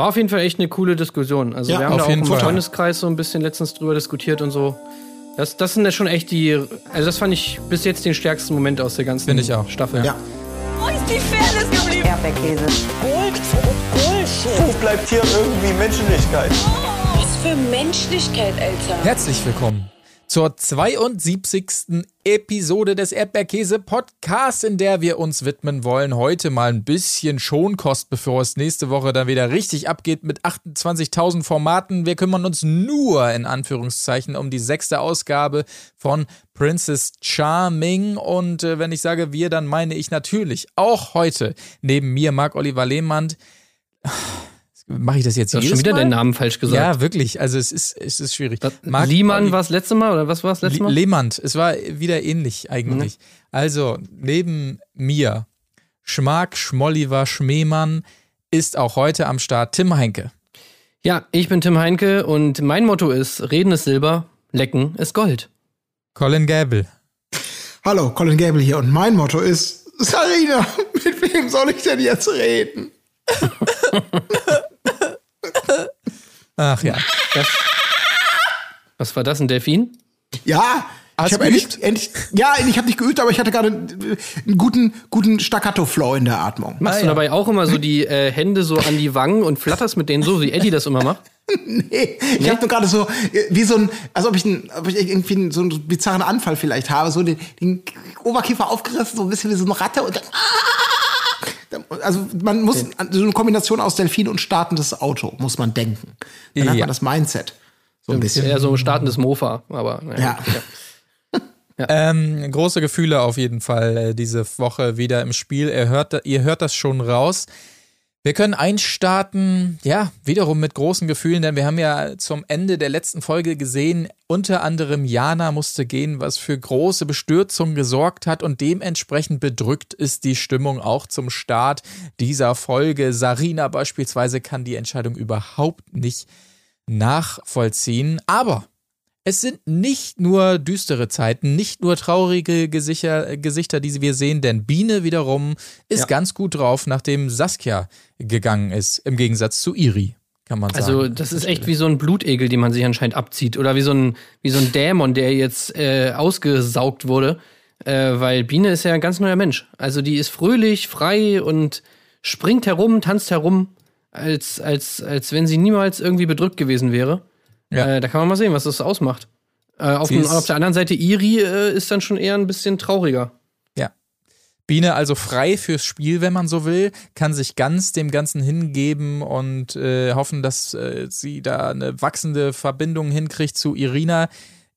War auf jeden Fall echt eine coole Diskussion. Also Ja, wir haben auf da auch im Fall. Freundeskreis so ein bisschen letztens drüber diskutiert und so. Das, das sind ja schon echt die, also das fand ich bis jetzt den stärksten Moment aus der ganzen Finde ich auch. Staffel. Ja. Wo ist die Fairness geblieben? Erdbeerkäse. Wo bleibt hier irgendwie Menschlichkeit? Was für Menschlichkeit, Alter. Herzlich willkommen zur 72. Episode des Erdbeerkäse Podcasts, in der wir uns widmen wollen. Heute mal ein bisschen Schonkost, bevor es nächste Woche dann wieder richtig abgeht mit 28.000 Formaten. Wir kümmern uns nur in Anführungszeichen um die sechste Ausgabe von Princess Charming. Und äh, wenn ich sage wir, dann meine ich natürlich auch heute neben mir Marc Oliver Lehmann. Mache ich das jetzt Du hast jedes schon wieder Mal? den Namen falsch gesagt. Ja, wirklich. Also es ist, es ist schwierig. Marc Liemann Olli- war das letzte Mal oder was war das letzte Mal? Lehmann. Es war wieder ähnlich eigentlich. Also, neben mir, Schmark Schmolliver Schmeemann, ist auch heute am Start Tim Heinke. Ja, ich bin Tim Heinke und mein Motto ist: Reden ist Silber, Lecken ist Gold. Colin Gable. Hallo, Colin Gable hier und mein Motto ist, Sarina, mit wem soll ich denn jetzt reden? Ach ja. Das, was war das, ein Delfin? Ja, Hast ich habe endlich, endlich, ja, ich habe nicht geübt, aber ich hatte gerade einen guten, guten Staccato-Flow in der Atmung. Machst Ah, du ja. dabei auch immer so die äh, Hände so an die Wangen und flatterst mit denen so, wie Eddie das immer macht? Nee, ich habe nur gerade so, äh, wie so ein, als ob ich, ein, ob ich irgendwie einen, so einen bizarren Anfall vielleicht habe, so den, den Oberkiefer aufgerissen, so ein bisschen wie so eine Ratte und dann, also man muss so eine Kombination aus Delfin und startendes Auto, muss man denken. Dann hat Ja. man das Mindset. So ein bisschen. Eher so ein startendes Mofa, aber naja. Ja. Ähm, große Gefühle auf jeden Fall äh, diese Woche wieder im Spiel. Ihr hört, ihr hört das schon raus. Wir können einstarten, ja, wiederum mit großen Gefühlen, denn wir haben ja zum Ende der letzten Folge gesehen, unter anderem Jana musste gehen, was für große Bestürzung gesorgt hat und dementsprechend bedrückt ist die Stimmung auch zum Start dieser Folge. Sarina beispielsweise kann die Entscheidung überhaupt nicht nachvollziehen, aber es sind nicht nur düstere Zeiten, nicht nur traurige Gesichter, Gesichter, die wir sehen, denn Biene wiederum ist Ja. ganz gut drauf, nachdem Saskia gegangen ist, im Gegensatz zu Iri, kann man sagen. Also, das ist echt wie so ein Blutegel, den man sich anscheinend abzieht. Oder wie so ein, wie so ein Dämon, der jetzt äh, ausgesaugt wurde. Äh, weil Biene ist ja ein ganz neuer Mensch. Also, die ist fröhlich, frei und springt herum, tanzt herum, als, als, als wenn sie niemals irgendwie bedrückt gewesen wäre. Ja. Äh, da kann man mal sehen, was das ausmacht. Äh, auf, auf der anderen Seite, Iri äh, ist dann schon eher ein bisschen trauriger. Ja. Biene also frei fürs Spiel, wenn man so will, kann sich ganz dem Ganzen hingeben und äh, hoffen, dass äh, sie da eine wachsende Verbindung hinkriegt zu Irina.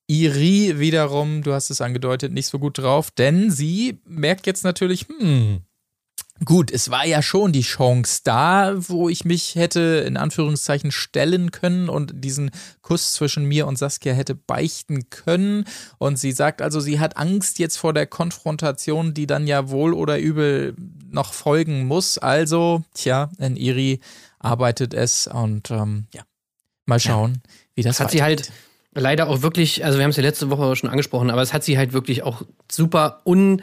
Iri wiederum, du hast es angedeutet, nicht so gut drauf, denn sie merkt jetzt natürlich, hm, gut, es war ja schon die Chance da, wo ich mich hätte in Anführungszeichen stellen können und diesen Kuss zwischen mir und Saskia hätte beichten können. Und sie sagt also, sie hat Angst jetzt vor der Konfrontation, die dann ja wohl oder übel noch folgen muss. Also, tja, in Iri arbeitet es und ähm, ja, mal schauen, wie das Das hat sie halt leider auch wirklich, also wir haben es ja letzte Woche schon angesprochen, aber es hat sie halt wirklich auch super un,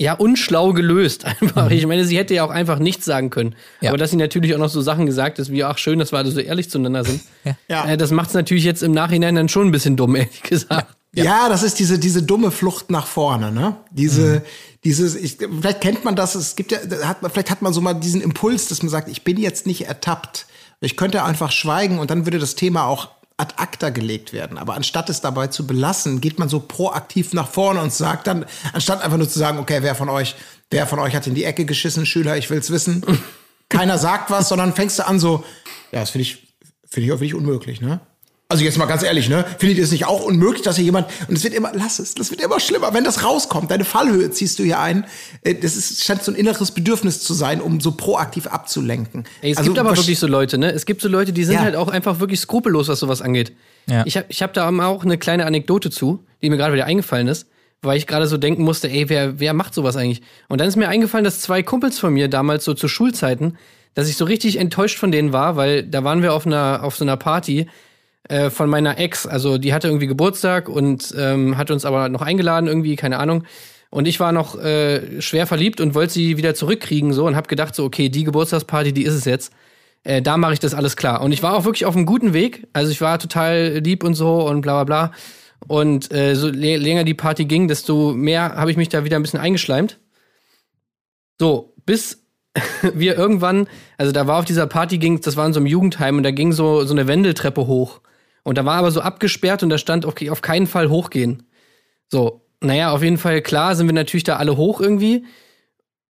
ja, unschlau gelöst einfach. Ich meine, sie hätte ja auch einfach nichts sagen können. Mhm. Ja. Aber dass sie natürlich auch noch so Sachen gesagt hat, wie, ach schön, dass wir alle so ehrlich zueinander sind. Ja. Äh, das macht es natürlich jetzt im Nachhinein dann schon ein bisschen dumm, ehrlich gesagt. Ja. das ist diese, diese dumme Flucht nach vorne, ne? Diese, dieses, ich, vielleicht kennt man das, es gibt ja, hat man, vielleicht hat man so mal diesen Impuls, dass man sagt, ich bin jetzt nicht ertappt. Ich könnte einfach schweigen und dann würde das Thema auch ad acta gelegt werden. Aber anstatt es dabei zu belassen, geht man so proaktiv nach vorne und sagt dann, anstatt einfach nur zu sagen, okay, wer von euch, wer von euch hat in die Ecke geschissen, Schüler, ich will's wissen. Keiner sagt was, sondern fängst du an so, ja, das finde ich, finde ich auch wirklich unmöglich, ne? Also jetzt mal ganz ehrlich, ne? Findet ihr es nicht auch unmöglich, dass hier jemand und es wird immer, lass es, das wird immer schlimmer, wenn das rauskommt. Deine Fallhöhe ziehst du hier ein. Äh, Das ist, scheint so ein inneres Bedürfnis zu sein, um so proaktiv abzulenken. Ey, es Also, gibt aber wirklich so Leute, ne? Es gibt so Leute, die sind Ja. halt auch einfach wirklich skrupellos, was sowas angeht. Ja. Ich habe ich hab da auch eine kleine Anekdote zu, die mir gerade wieder eingefallen ist, weil ich gerade so denken musste, ey, wer, wer macht sowas eigentlich? Und dann ist mir eingefallen, dass zwei Kumpels von mir damals so zu Schulzeiten, dass ich so richtig enttäuscht von denen war, weil da waren wir auf einer auf so einer Party äh, von meiner Ex. Also die hatte irgendwie Geburtstag und ähm, hat uns aber noch eingeladen, irgendwie, keine Ahnung. Und ich war noch äh, schwer verliebt und wollte sie wieder zurückkriegen so und habe gedacht so, okay, die Geburtstagsparty, die ist es jetzt. Äh, da mache ich das alles klar. Und ich war auch wirklich auf einem guten Weg. Also ich war total lieb und so und bla bla bla. Und äh, so länger die Party ging, desto mehr habe ich mich da wieder ein bisschen eingeschleimt. So, bis wir irgendwann, also da war auf dieser Party ging, das war in so einem Jugendheim und da ging so, so eine Wendeltreppe hoch. Und da war aber so abgesperrt und da stand, okay, auf keinen Fall hochgehen. So, naja, auf jeden Fall, klar, sind wir natürlich da alle hoch irgendwie.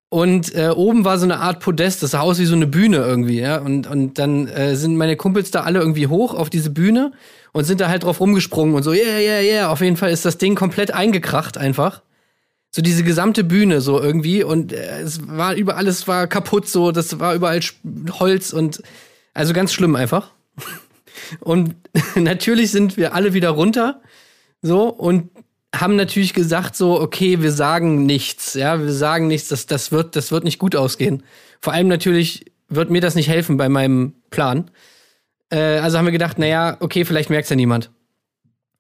Und äh, oben war so eine Art Podest, das sah aus wie so eine Bühne irgendwie, ja. Und, und dann äh, sind meine Kumpels da alle irgendwie hoch auf diese Bühne und sind da halt drauf rumgesprungen und so, yeah, yeah, yeah. Auf jeden Fall ist das Ding komplett eingekracht einfach. So diese gesamte Bühne so irgendwie und äh, es war überall, es war kaputt so, das war überall Holz und also ganz schlimm einfach. Und natürlich sind wir alle wieder runter so und haben natürlich gesagt so, okay, wir sagen nichts, ja, wir sagen nichts, das, das wird, das wird nicht gut ausgehen. Vor allem natürlich wird mir das nicht helfen bei meinem Plan. Äh, also haben wir gedacht, naja, okay, vielleicht merkt's ja niemand.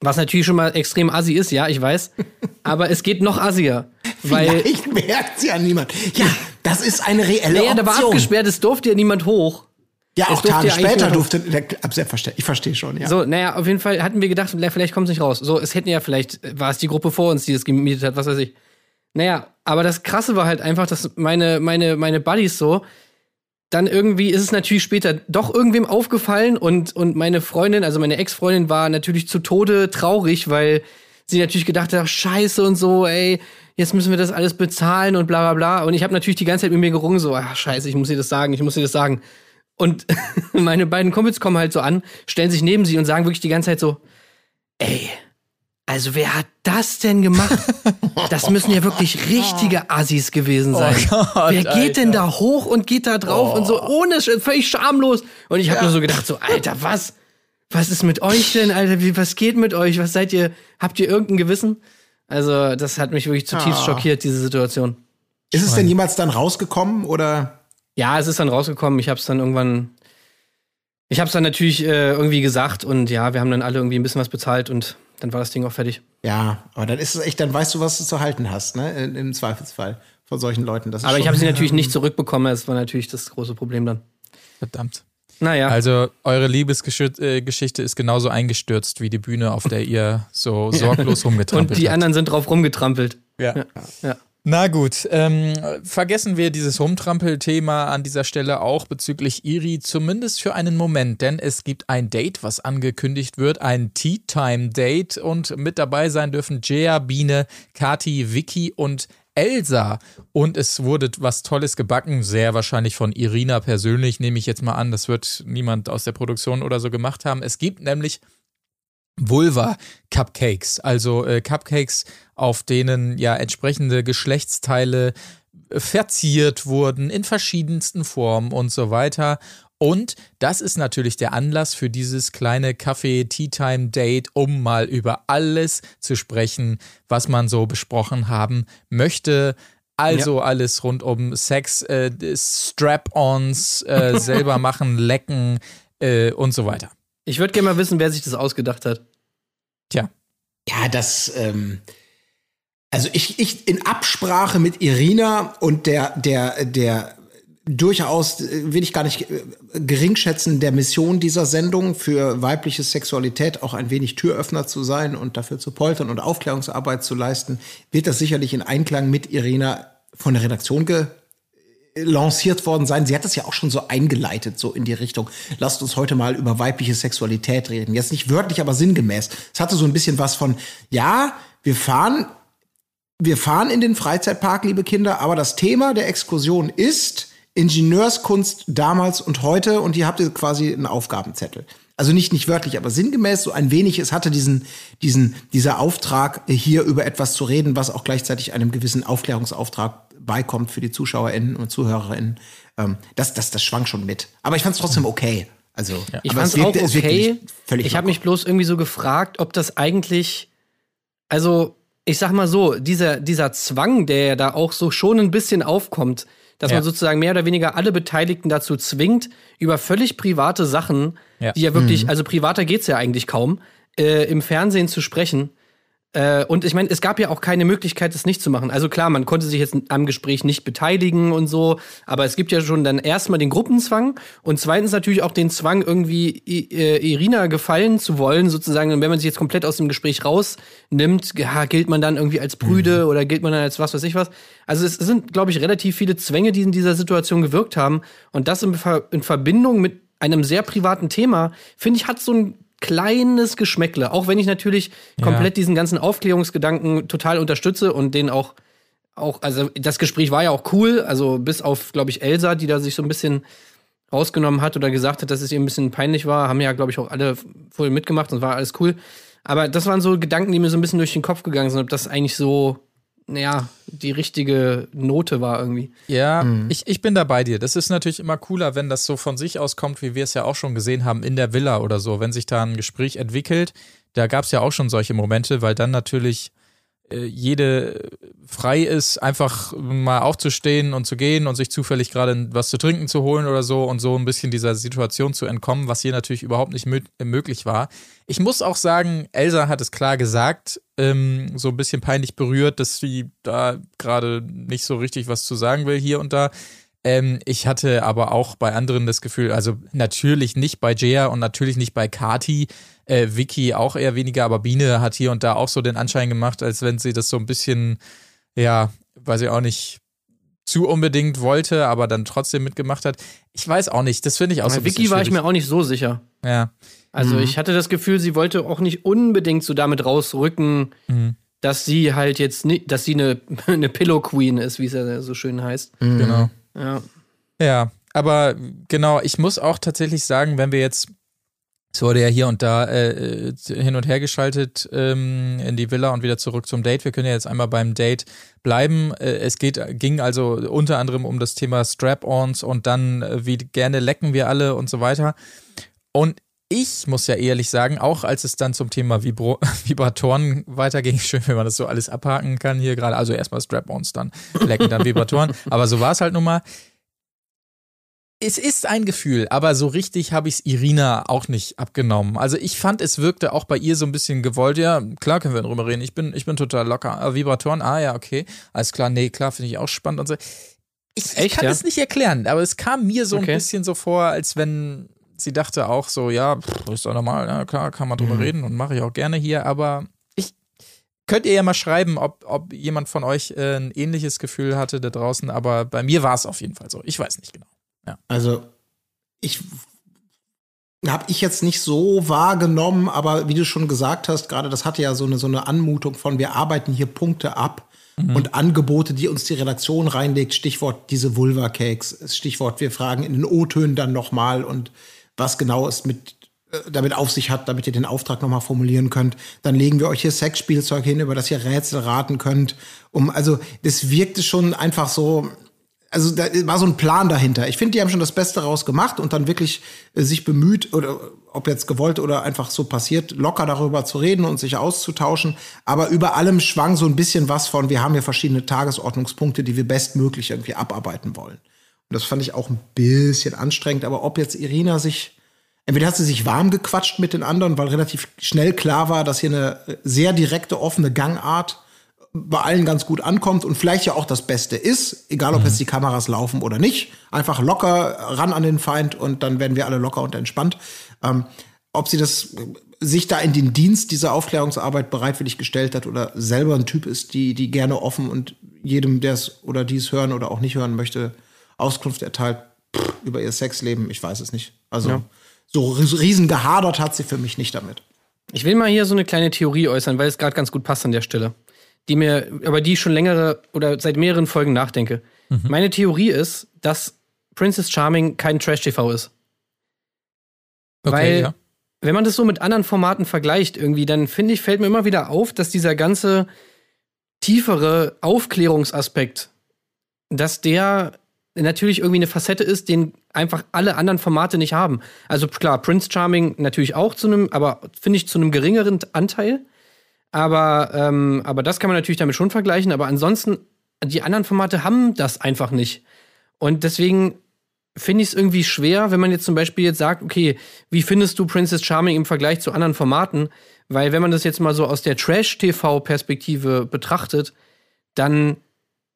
Was natürlich schon mal extrem assi ist, ja, ich weiß. Aber es geht noch assier. Weil, Vielleicht merkt's ja niemand. Ja, das ist eine reelle naja, Option. da war abgesperrt, es durfte ja niemand hoch. Ja, es auch Tage später durfte. Selbstverständlich. Ich verstehe schon, ja. So, naja, auf jeden Fall hatten wir gedacht, vielleicht kommt es nicht raus. So, es hätten ja vielleicht, war es die Gruppe vor uns, die das gemietet hat, was weiß ich. Naja, aber das Krasse war halt einfach, dass meine, meine, meine Buddies so, dann irgendwie ist es natürlich später doch irgendwem aufgefallen und, und meine Freundin, also meine Ex-Freundin war natürlich zu Tode traurig, weil sie natürlich gedacht hat, scheiße und so, ey, jetzt müssen wir das alles bezahlen und bla bla bla. Und ich habe natürlich die ganze Zeit mit mir gerungen, so, ach scheiße, ich muss ihr das sagen, ich muss ihr das sagen. Und meine beiden Kumpels kommen halt so an, stellen sich neben sie und sagen wirklich die ganze Zeit so, ey, also wer hat das denn gemacht? Das müssen ja wirklich richtige Assis gewesen sein. Gott, wer geht denn Alter. da hoch und geht da drauf und so ohne, Sch- völlig schamlos. Und ich habe nur so gedacht, so, Alter, was? Was ist mit euch denn, Alter? Wie, was geht mit euch? Was seid ihr? Habt ihr irgendein Gewissen? Also, das hat mich wirklich zutiefst Ah. schockiert, diese Situation. Ist es denn jemals dann rausgekommen oder? Ja, es ist dann rausgekommen. Ich habe es dann irgendwann. Ich habe es dann natürlich äh, irgendwie gesagt und ja, wir haben dann alle irgendwie ein bisschen was bezahlt und dann war das Ding auch fertig. Ja, aber dann ist es echt, dann weißt du, was du zu halten hast, ne? Im Zweifelsfall von solchen Leuten. Das ist Aber ich habe sie natürlich nicht zurückbekommen. Das war natürlich das große Problem dann. Verdammt. Naja. Also, eure Liebesgeschichte ist genauso eingestürzt wie die Bühne, auf der ihr so sorglos rumgetrampelt und die habt. anderen sind drauf rumgetrampelt. Ja. Ja. Na gut, ähm, vergessen wir dieses Rumtrampel-Thema an dieser Stelle auch bezüglich Iri, zumindest für einen Moment, denn es gibt ein Date, was angekündigt wird, ein Tea-Time-Date und mit dabei sein dürfen Jea, Biene, Kati, Vicky und Elsa. Und es wurde was Tolles gebacken, sehr wahrscheinlich von Irina persönlich, nehme ich jetzt mal an. Das wird niemand aus der Produktion oder so gemacht haben. Es gibt nämlich Vulva Cupcakes, also äh, Cupcakes, auf denen ja entsprechende Geschlechtsteile äh, verziert wurden in verschiedensten Formen und so weiter. Und das ist natürlich der Anlass für dieses kleine Kaffee-Tea-Time-Date, um mal über alles zu sprechen, was man so besprochen haben möchte. Also alles rund um Sex, äh, Strap-ons, äh, selber machen, lecken äh, und so weiter. Ich würde gerne mal wissen, wer sich das ausgedacht hat. Tja, Ja, das, ähm, also ich, ich in Absprache mit Irina und der, der, der durchaus, äh, will ich gar nicht äh, geringschätzen, der Mission dieser Sendung für weibliche Sexualität auch ein wenig Türöffner zu sein und dafür zu poltern und Aufklärungsarbeit zu leisten, wird das sicherlich in Einklang mit Irina von der Redaktion ge lanciert worden sein. Sie hat das ja auch schon so eingeleitet, so in die Richtung. Lasst uns heute mal über weibliche Sexualität reden. Jetzt nicht wörtlich, aber sinngemäß. Es hatte so ein bisschen was von, ja, wir fahren, wir fahren in den Freizeitpark, liebe Kinder, aber das Thema der Exkursion ist Ingenieurskunst damals und heute und hier habt ihr quasi einen Aufgabenzettel. Also nicht, nicht wörtlich, aber sinngemäß so ein wenig. Es hatte diesen, diesen, dieser Auftrag, hier über etwas zu reden, was auch gleichzeitig einem gewissen Aufklärungsauftrag beikommt für die ZuschauerInnen und ZuhörerInnen. Ähm, das, das, das schwang schon mit. Aber ich fand es trotzdem okay. Also, Ich aber fand es auch okay. Völlig Ich habe mich bloß irgendwie so gefragt, ob das eigentlich, also ich sag mal so, dieser, dieser Zwang, der ja da auch so schon ein bisschen aufkommt, dass Ja. man sozusagen mehr oder weniger alle Beteiligten dazu zwingt, über völlig private Sachen, Ja. die ja wirklich, also privater geht's ja eigentlich kaum, äh, im Fernsehen zu sprechen. Äh, und ich meine, es gab ja auch keine Möglichkeit, das nicht zu machen. Also klar, man konnte sich jetzt am Gespräch nicht beteiligen und so, aber es gibt ja schon dann erstmal den Gruppenzwang und zweitens natürlich auch den Zwang, irgendwie äh, Irina gefallen zu wollen, sozusagen. Und wenn man sich jetzt komplett aus dem Gespräch rausnimmt, ja, gilt man dann irgendwie als Brüde mhm. oder gilt man dann als was weiß ich was. Also es sind, glaube ich, relativ viele Zwänge, die in dieser Situation gewirkt haben. Und das in, Ver in Verbindung mit einem sehr privaten Thema, finde ich, hat so ein kleines Geschmäckle. Auch wenn ich natürlich ja. komplett diesen ganzen Aufklärungsgedanken total unterstütze und den auch, auch, also das Gespräch war ja auch cool, also bis auf, glaube ich, Elsa, die da sich so ein bisschen rausgenommen hat oder gesagt hat, dass es ihr ein bisschen peinlich war, haben ja, glaube ich, auch alle voll mitgemacht und war alles cool. Aber das waren so Gedanken, die mir so ein bisschen durch den Kopf gegangen sind, ob das eigentlich so ja, die richtige Note war irgendwie. Ja, mhm. ich, ich bin da bei dir. Das ist natürlich immer cooler, wenn das so von sich aus kommt, wie wir es ja auch schon gesehen haben in der Villa oder so, wenn sich da ein Gespräch entwickelt. Da gab es ja auch schon solche Momente, weil dann natürlich jede frei ist, einfach mal aufzustehen und zu gehen und sich zufällig gerade was zu trinken zu holen oder so und so ein bisschen dieser Situation zu entkommen, was hier natürlich überhaupt nicht möglich war. Ich muss auch sagen, Elsa hat es klar gesagt, ähm, so ein bisschen peinlich berührt, dass sie da gerade nicht so richtig was zu sagen will hier und da. Ähm, ich hatte aber auch bei anderen das Gefühl, also natürlich nicht bei Jaya und natürlich nicht bei Kati, äh, Vicky auch eher weniger, aber Biene hat hier und da auch so den Anschein gemacht, als wenn sie das so ein bisschen, ja, weiß ich auch nicht, zu unbedingt wollte, aber dann trotzdem mitgemacht hat. Ich weiß auch nicht, das finde ich auch bei so ein Vicky war ich mir auch nicht so sicher. Ja. Also mhm. ich hatte das Gefühl, sie wollte auch nicht unbedingt so damit rausrücken, mhm. dass sie halt jetzt nicht, dass sie eine, eine Pillow Queen ist, wie es ja so schön heißt. Mhm. Genau. Ja. Ja, aber genau, ich muss auch tatsächlich sagen, wenn wir jetzt es wurde ja hier und da äh, hin und her geschaltet ähm, in die Villa und wieder zurück zum Date. Wir können ja jetzt einmal beim Date bleiben. Äh, es geht, ging also unter anderem um das Thema Strap-ons und dann, äh, wie gerne lecken wir alle und so weiter. Und ich muss ja ehrlich sagen, auch als es dann zum Thema Vibro Vibratoren weiterging, schön, wenn man das so alles abhaken kann hier gerade. Also erstmal Strap-ons, dann lecken, dann Vibratoren. Aber so war es halt nun mal es ist ein Gefühl, aber so richtig habe ich es Irina auch nicht abgenommen. Also ich fand, es wirkte auch bei ihr so ein bisschen gewollt. Ja, klar können wir drüber reden. Ich bin, ich bin total locker. Äh, Vibratoren, ah ja, okay. Alles klar, nee, klar, finde ich auch spannend und so. Ich, Echt, ich kann ja? es nicht erklären, aber es kam mir so okay. ein bisschen so vor, als wenn sie dachte auch so, ja, pff, ist doch normal, ja, klar, kann man drüber mhm. reden und mache ich auch gerne hier, aber ich könnt ihr ja mal schreiben, ob, ob jemand von euch äh, ein ähnliches Gefühl hatte da draußen, aber bei mir war es auf jeden Fall so. Ich weiß nicht genau. Ja. Also ich habe ich jetzt nicht so wahrgenommen, aber wie du schon gesagt hast, gerade das hatte ja so eine, so eine Anmutung von, wir arbeiten hier Punkte ab mhm. und Angebote, die uns die Redaktion reinlegt, Stichwort diese Vulva-Cakes, Stichwort wir fragen in den O-Tönen dann nochmal und was genau es mit äh, damit auf sich hat, damit ihr den Auftrag nochmal formulieren könnt. Dann legen wir euch hier Sexspielzeug hin, über das ihr Rätsel raten könnt. Um, also, das wirkte schon einfach so, also da war so ein Plan dahinter. Ich finde, die haben schon das Beste rausgemacht und dann wirklich äh, sich bemüht, oder ob jetzt gewollt oder einfach so passiert, locker darüber zu reden und sich auszutauschen. Aber über allem schwang so ein bisschen was von, wir haben hier verschiedene Tagesordnungspunkte, die wir bestmöglich irgendwie abarbeiten wollen. Und das fand ich auch ein bisschen anstrengend. Aber ob jetzt Irina sich, entweder hat sie sich warm gequatscht mit den anderen, weil relativ schnell klar war, dass hier eine sehr direkte, offene Gangart bei allen ganz gut ankommt und vielleicht ja auch das Beste ist, egal ob mhm. jetzt die Kameras laufen oder nicht. Einfach locker ran an den Feind und dann werden wir alle locker und entspannt. Ähm, ob sie das sich da in den Dienst dieser Aufklärungsarbeit bereitwillig gestellt hat oder selber ein Typ ist, die, die gerne offen und jedem, der es oder dies hören oder auch nicht hören möchte, Auskunft erteilt pff, über ihr Sexleben. Ich weiß es nicht. Also ja. so riesen gehadert hat sie für mich nicht damit. Ich will mal hier so eine kleine Theorie äußern, weil es gerade ganz gut passt an der Stelle die mir, über die ich schon längere oder seit mehreren Folgen nachdenke. Mhm. Meine Theorie ist, dass Princess Charming kein Trash-TV ist. Okay, Weil, ja. wenn man das so mit anderen Formaten vergleicht, irgendwie, dann finde ich, fällt mir immer wieder auf, dass dieser ganze tiefere Aufklärungsaspekt, dass der natürlich irgendwie eine Facette ist, den einfach alle anderen Formate nicht haben. Also klar, Prince Charming natürlich auch zu einem, aber finde ich zu einem geringeren Anteil. Aber, ähm, aber das kann man natürlich damit schon vergleichen. Aber ansonsten, die anderen Formate haben das einfach nicht. Und deswegen finde ich es irgendwie schwer, wenn man jetzt zum Beispiel jetzt sagt, okay, wie findest du Princess Charming im Vergleich zu anderen Formaten? Weil wenn man das jetzt mal so aus der Trash-TV-Perspektive betrachtet, dann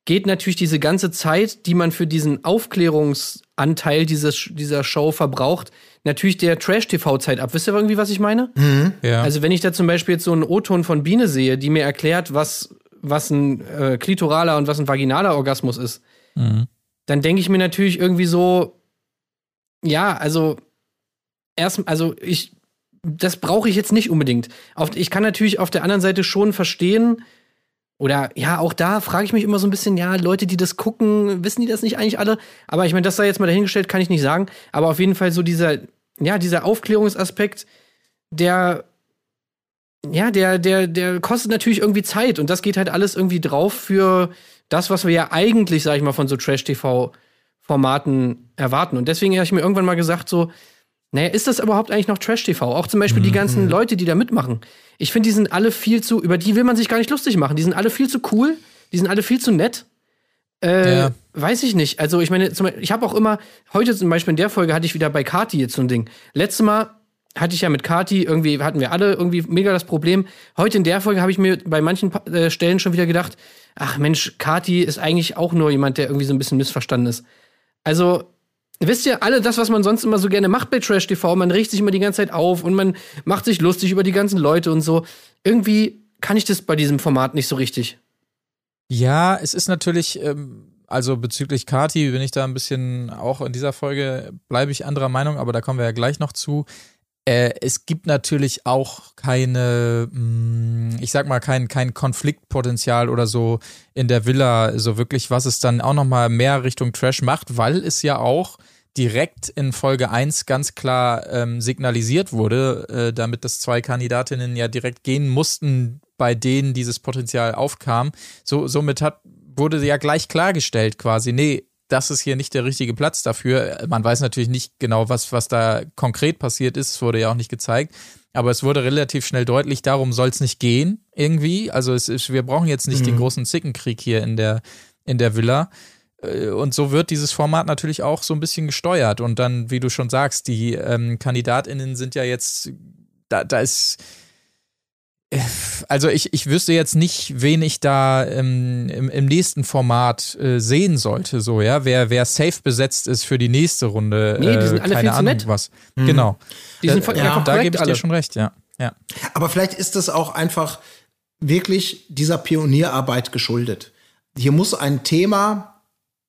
geht natürlich diese ganze Zeit, die man für diesen Aufklärungsanteil dieses, dieser Show verbraucht, natürlich der Trash-TV-Zeit ab. Wisst ihr irgendwie, was ich meine? Ja. Also wenn ich da zum Beispiel jetzt so einen O-Ton von Biene sehe, die mir erklärt, was, was ein äh, klitoraler und was ein vaginaler Orgasmus ist, Mhm. dann denke ich mir natürlich irgendwie so, ja, also erst, also ich, das brauche ich jetzt nicht unbedingt. Auf, ich kann natürlich auf der anderen Seite schon verstehen, oder ja, auch da frage ich mich immer so ein bisschen, ja, Leute, die das gucken, wissen die das nicht eigentlich alle? Aber ich meine, das sei jetzt mal dahingestellt, kann ich nicht sagen. Aber auf jeden Fall so dieser, ja, dieser Aufklärungsaspekt, der, ja, der, der, der kostet natürlich irgendwie Zeit und das geht halt alles irgendwie drauf für das, was wir ja eigentlich, sag ich mal, von so Trash-TV-Formaten erwarten. Und deswegen habe ich mir irgendwann mal gesagt, so, naja, ist das überhaupt eigentlich noch Trash-TV? Auch zum Beispiel die ganzen Leute, die da mitmachen. Ich finde, die sind alle viel zu, über die will man sich gar nicht lustig machen. Die sind alle viel zu cool, die sind alle viel zu nett. Äh, Ja. Weiß ich nicht. Also, ich meine, zum Beispiel, ich habe auch immer, heute zum Beispiel in der Folge hatte ich wieder bei Kati jetzt so ein Ding. Letztes Mal hatte ich ja mit Kati, irgendwie hatten wir alle irgendwie mega das Problem. Heute in der Folge habe ich mir bei manchen äh, Stellen schon wieder gedacht, ach Mensch, Kati ist eigentlich auch nur jemand, der irgendwie so ein bisschen missverstanden ist. Also, wisst ihr, alle das, was man sonst immer so gerne macht bei Trash TV, man regt sich immer die ganze Zeit auf und man macht sich lustig über die ganzen Leute und so. Irgendwie kann ich das bei diesem Format nicht so richtig. Ja, es ist natürlich, ähm, also bezüglich Kati bin ich da ein bisschen, auch in dieser Folge bleibe ich anderer Meinung, aber da kommen wir ja gleich noch zu. Äh, es gibt natürlich auch keine, mh, ich sag mal, kein, kein Konfliktpotenzial oder so in der Villa, so wirklich, was es dann auch nochmal mehr Richtung Trash macht, weil es ja auch direkt in Folge 1 ganz klar ähm, signalisiert wurde, äh, damit das zwei Kandidatinnen ja direkt gehen mussten, bei denen dieses Potenzial aufkam. So, somit hat, wurde ja gleich klargestellt quasi, nee, das ist hier nicht der richtige Platz dafür. Man weiß natürlich nicht genau, was, was da konkret passiert ist. Es wurde ja auch nicht gezeigt. Aber es wurde relativ schnell deutlich, darum soll es nicht gehen, irgendwie. Also es ist, wir brauchen jetzt nicht den großen Zickenkrieg hier in der, in der Villa. Äh, Und so wird dieses Format natürlich auch so ein bisschen gesteuert. Und dann, wie du schon sagst, die ähm, KandidatInnen sind ja jetzt, da, da ist, äh, also ich, ich wüsste jetzt nicht, wen ich da ähm, im, im nächsten Format äh, sehen sollte, so, ja, wer, wer safe besetzt ist für die nächste Runde. Nee, die sind äh, alle keine viel zu Ahnung nett. was. Genau. Die sind Äh, voll- ja, einfach da gebe ich alle. dir schon recht, ja. ja. Aber vielleicht ist es auch einfach wirklich dieser Pionierarbeit geschuldet. Hier muss ein Thema,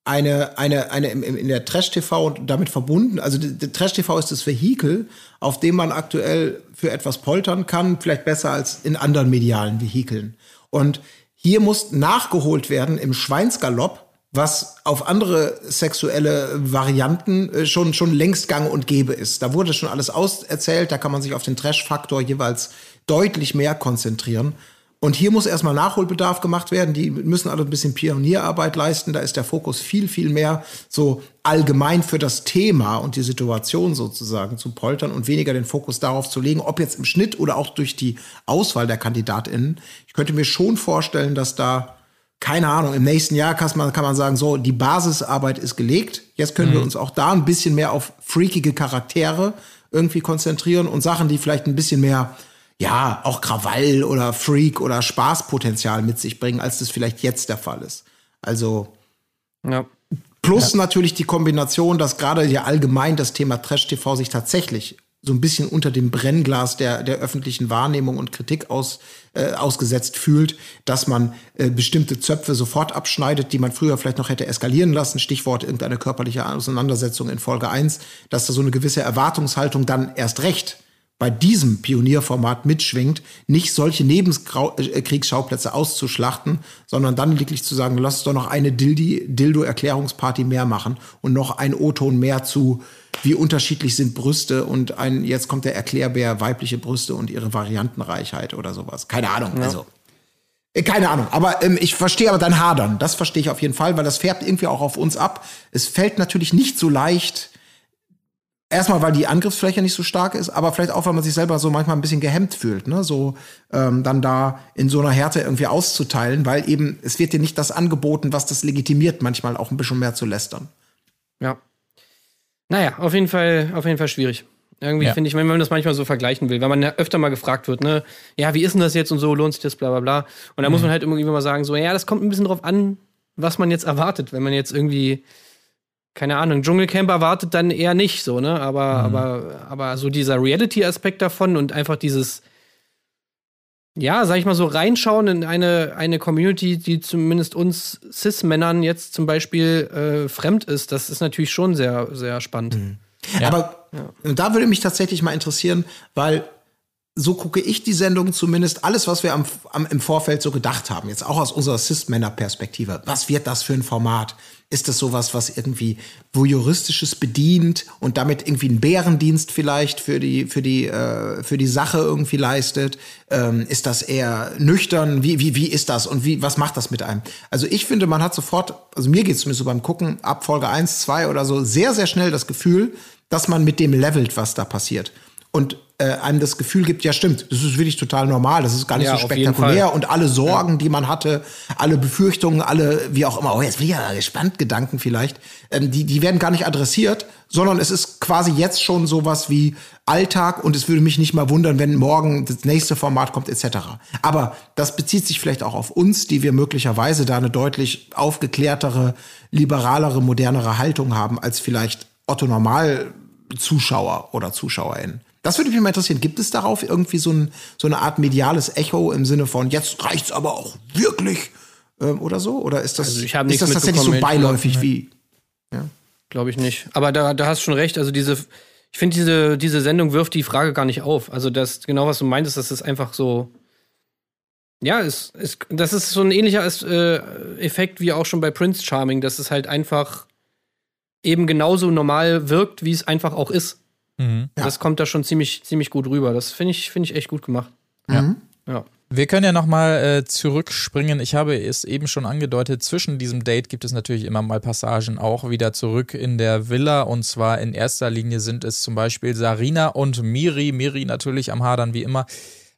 eine, eine, eine in der Trash-TV und damit verbunden, also Trash-TV ist das Vehikel, auf dem man aktuell für etwas poltern kann, vielleicht besser als in anderen medialen Vehikeln. Und hier muss nachgeholt werden im Schweinsgalopp, was auf andere sexuelle Varianten äh, schon, schon längst gang und gäbe ist. Da wurde schon alles auserzählt, da kann man sich auf den Trash-Faktor jeweils deutlich mehr konzentrieren. Und hier muss erstmal Nachholbedarf gemacht werden. Die müssen alle ein bisschen Pionierarbeit leisten. Da ist der Fokus viel, viel mehr so allgemein für das Thema und die Situation sozusagen zu poltern und weniger den Fokus darauf zu legen, ob jetzt im Schnitt oder auch durch die Auswahl der KandidatInnen. Ich könnte mir schon vorstellen, dass da keine Ahnung, im nächsten Jahr kann man, kann man sagen, so, die Basisarbeit ist gelegt. Jetzt können wir uns auch da ein bisschen mehr auf freakige Charaktere irgendwie konzentrieren und Sachen, die vielleicht ein bisschen mehr, ja, auch Krawall oder Freak oder Spaßpotenzial mit sich bringen, als das vielleicht jetzt der Fall ist. Also, Ja. Plus natürlich die Kombination, dass gerade ja allgemein das Thema Trash-TV sich tatsächlich so ein bisschen unter dem Brennglas der, der öffentlichen Wahrnehmung und Kritik aus, äh, ausgesetzt fühlt, dass man äh, bestimmte Zöpfe sofort abschneidet, die man früher vielleicht noch hätte eskalieren lassen. Stichwort irgendeine körperliche Auseinandersetzung in Folge 1, dass da so eine gewisse Erwartungshaltung dann erst recht bei diesem Pionierformat mitschwingt, nicht solche Nebenkriegsschauplätze auszuschlachten, sondern dann wirklich zu sagen, lass uns doch noch eine Dildo-Erklärungsparty mehr machen und noch ein O-Ton mehr zu, wie unterschiedlich sind Brüste und ein, jetzt kommt der Erklärbär, weibliche Brüste und ihre Variantenreichheit oder sowas. Keine Ahnung, also. Äh, Keine Ahnung, aber ähm, ich verstehe aber dein Hadern. Das verstehe ich auf jeden Fall, weil das färbt irgendwie auch auf uns ab. Es fällt natürlich nicht so leicht, Erstmal, weil die Angriffsfläche nicht so stark ist, aber vielleicht auch, weil man sich selber so manchmal ein bisschen gehemmt fühlt, ne? So ähm, dann da in so einer Härte irgendwie auszuteilen, weil eben es wird dir nicht das angeboten, was das legitimiert, manchmal auch ein bisschen mehr zu lästern. Ja. Naja, auf jeden Fall, auf jeden Fall schwierig. Irgendwie Ja. finde ich, wenn man das manchmal so vergleichen will, weil man ja öfter mal gefragt wird, ne, ja, wie ist denn das jetzt und so, lohnt sich das, bla bla bla. Und da muss man halt irgendwie mal sagen, so, ja, das kommt ein bisschen drauf an, was man jetzt erwartet. Wenn man jetzt irgendwie, keine Ahnung, Dschungelcamp erwartet, dann eher nicht so, ne? Aber, aber, aber so dieser Reality-Aspekt davon und einfach dieses, ja, sag ich mal so, reinschauen in eine, eine Community, die zumindest uns Cis-Männern jetzt zum Beispiel äh, fremd ist, das ist natürlich schon sehr, sehr spannend. Aber und da würde mich tatsächlich mal interessieren, weil so gucke ich die Sendung zumindest alles, was wir am, am, im Vorfeld so gedacht haben, jetzt auch aus unserer Cis-Männer-Perspektive. Was wird das für ein Format? Ist das sowas, was irgendwie voyeuristisches bedient und damit irgendwie einen Bärendienst vielleicht für die für die äh, für die Sache irgendwie leistet? Ähm, ist das eher nüchtern? Wie wie wie ist das und wie was macht das mit einem? Also ich finde, man hat sofort, also mir geht es zumindest so beim Gucken ab Folge 1, 2 oder so sehr sehr schnell das Gefühl, dass man mit dem levelt, was da passiert. Und äh, einem das Gefühl gibt, ja stimmt, das ist wirklich total normal, das ist gar nicht Ja, so spektakulär und alle Sorgen, die man hatte, alle Befürchtungen, alle, wie auch immer, oh, jetzt bin ich ja gespannt, Gedanken vielleicht, ähm, die, die werden gar nicht adressiert, sondern es ist quasi jetzt schon sowas wie Alltag und es würde mich nicht mal wundern, wenn morgen das nächste Format kommt, etc. Aber das bezieht sich vielleicht auch auf uns, die wir möglicherweise da eine deutlich aufgeklärtere, liberalere, modernere Haltung haben als vielleicht Otto Normal Zuschauer oder ZuschauerInnen. Das würde mich mal interessieren. Gibt es darauf irgendwie so, ein, so eine Art mediales Echo im Sinne von, jetzt reicht's aber auch wirklich ähm, oder so? Oder ist das, Also ich habe ist das tatsächlich so beiläufig wie. Glaube ich nicht. Aber da, da hast du schon recht. Also diese, ich finde, diese, diese Sendung wirft die Frage gar nicht auf. Also das, genau was du meintest, das ist einfach so. Ja, es, es, das ist so ein ähnlicher äh, Effekt wie auch schon bei Prince Charming, dass es halt einfach eben genauso normal wirkt, wie es einfach auch ist. Mhm. Das kommt da schon ziemlich, ziemlich gut rüber. Das finde ich, finde ich echt gut gemacht. Mhm. Ja. Wir können ja nochmal äh, zurückspringen. Ich habe es eben schon angedeutet, zwischen diesem Date gibt es natürlich immer mal Passagen auch wieder zurück in der Villa. Und zwar in erster Linie sind es zum Beispiel Sarina und Miri. Miri natürlich am Hadern wie immer.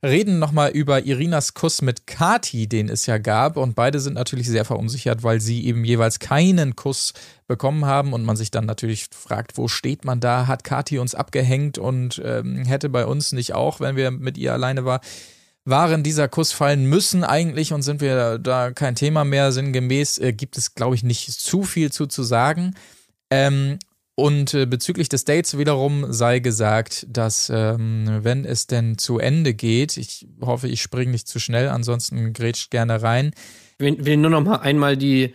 Reden nochmal über Irinas Kuss mit Kati, den es ja gab. Und beide sind natürlich sehr verunsichert, weil sie eben jeweils keinen Kuss bekommen haben. Und man sich dann natürlich fragt, wo steht man da? Hat Kati uns abgehängt und ähm, hätte bei uns nicht auch, wenn wir mit ihr alleine war, waren dieser Kuss fallen müssen eigentlich und sind wir da kein Thema mehr sinngemäß, äh, gibt es, glaube ich, nicht zu viel zu, zu sagen. Ähm, und äh, bezüglich des Dates wiederum sei gesagt, dass ähm, wenn es denn zu Ende geht, ich hoffe, ich springe nicht zu schnell, ansonsten grätscht gerne rein. Ich will, will nur noch mal einmal die,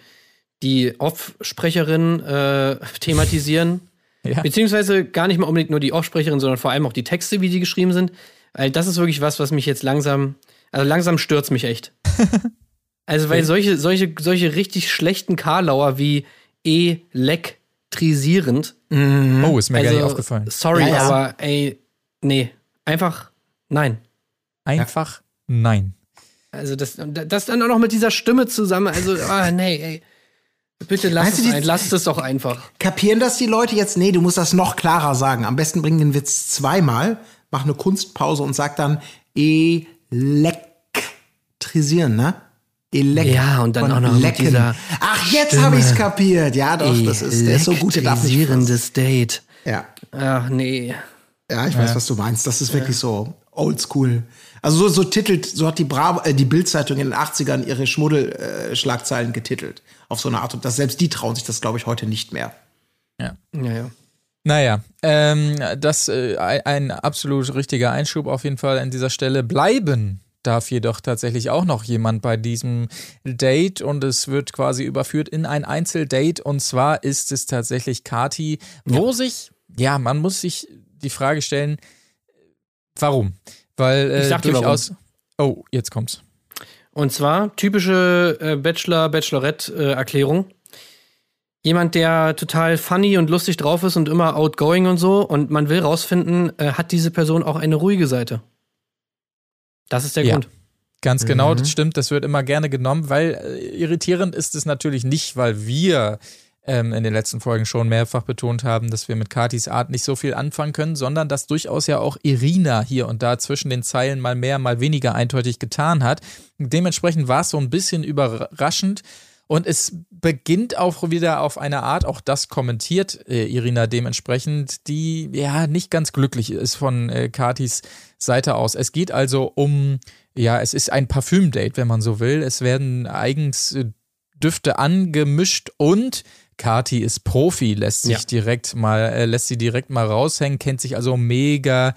die Off-Sprecherin äh, thematisieren. Ja. Beziehungsweise gar nicht mal unbedingt nur die Offsprecherin, sondern vor allem auch die Texte, wie die geschrieben sind. Weil das ist wirklich was, was mich jetzt langsam, also langsam stürzt mich echt. also, weil solche, solche, solche richtig schlechten Karlauer wie elektrisierend. Oh, ist mir gar nicht also, aufgefallen. Sorry, Ja, ja. aber ey, nee, einfach nein. Einfach nein. Also das, das dann auch noch mit dieser Stimme zusammen. Also, ah, nee, ey. Bitte lass es, die- ein, lasst es doch einfach. Kapieren das die Leute jetzt? Nee, du musst das noch klarer sagen. Am besten bring den Witz zweimal, mach eine Kunstpause und sag dann elektrisieren, ne? Elek Ja, und dann auch noch mit lecken. dieser Ach, jetzt habe ich's kapiert. Ja, doch, das ist, der ist so gut, der darf nicht. Elektrisierendes Date. Ja. Ach, nee. Ja, ich weiß, was du meinst. Das ist wirklich so oldschool. Also so, so titelt, so hat die Bravo, äh, die Bildzeitung in den 80ern ihre Schmuddelschlagzeilen getitelt. Auf so eine Art. Und das, selbst die trauen sich das, glaube ich, heute nicht mehr. Ja, ja. Naja, ähm, das äh, ein ein absolut richtiger Einschub auf jeden Fall an dieser Stelle. Bleiben darf jedoch tatsächlich auch noch jemand bei diesem Date und es wird quasi überführt in ein Einzeldate und zwar ist es tatsächlich Kati, wo sich, ja, man muss sich die Frage stellen, warum? Weil äh, Ich sag dir warum. durchaus. Oh, jetzt kommt's. Und zwar typische äh, Bachelor-Bachelorette-Erklärung. Jemand, der total funny und lustig drauf ist und immer outgoing und so. Und man will rausfinden, äh, hat diese Person auch eine ruhige Seite? Das ist der Ja. Grund. Ganz genau, das stimmt. Das wird immer gerne genommen, weil äh, irritierend ist es natürlich nicht, weil wir ähm, in den letzten Folgen schon mehrfach betont haben, dass wir mit Katis Art nicht so viel anfangen können, sondern dass durchaus ja auch Irina hier und da zwischen den Zeilen mal mehr, mal weniger eindeutig getan hat. Dementsprechend war es so ein bisschen überraschend. Und es beginnt auch wieder auf eine Art, auch das kommentiert äh, Irina dementsprechend, die ja nicht ganz glücklich ist von äh, Katis Seite aus. Es geht also um, ja, es ist ein Parfümdate, wenn man so will. Es werden eigens äh, Düfte angemischt und Kati ist Profi, lässt sich Ja. direkt mal, äh, lässt sie direkt mal raushängen, kennt sich also mega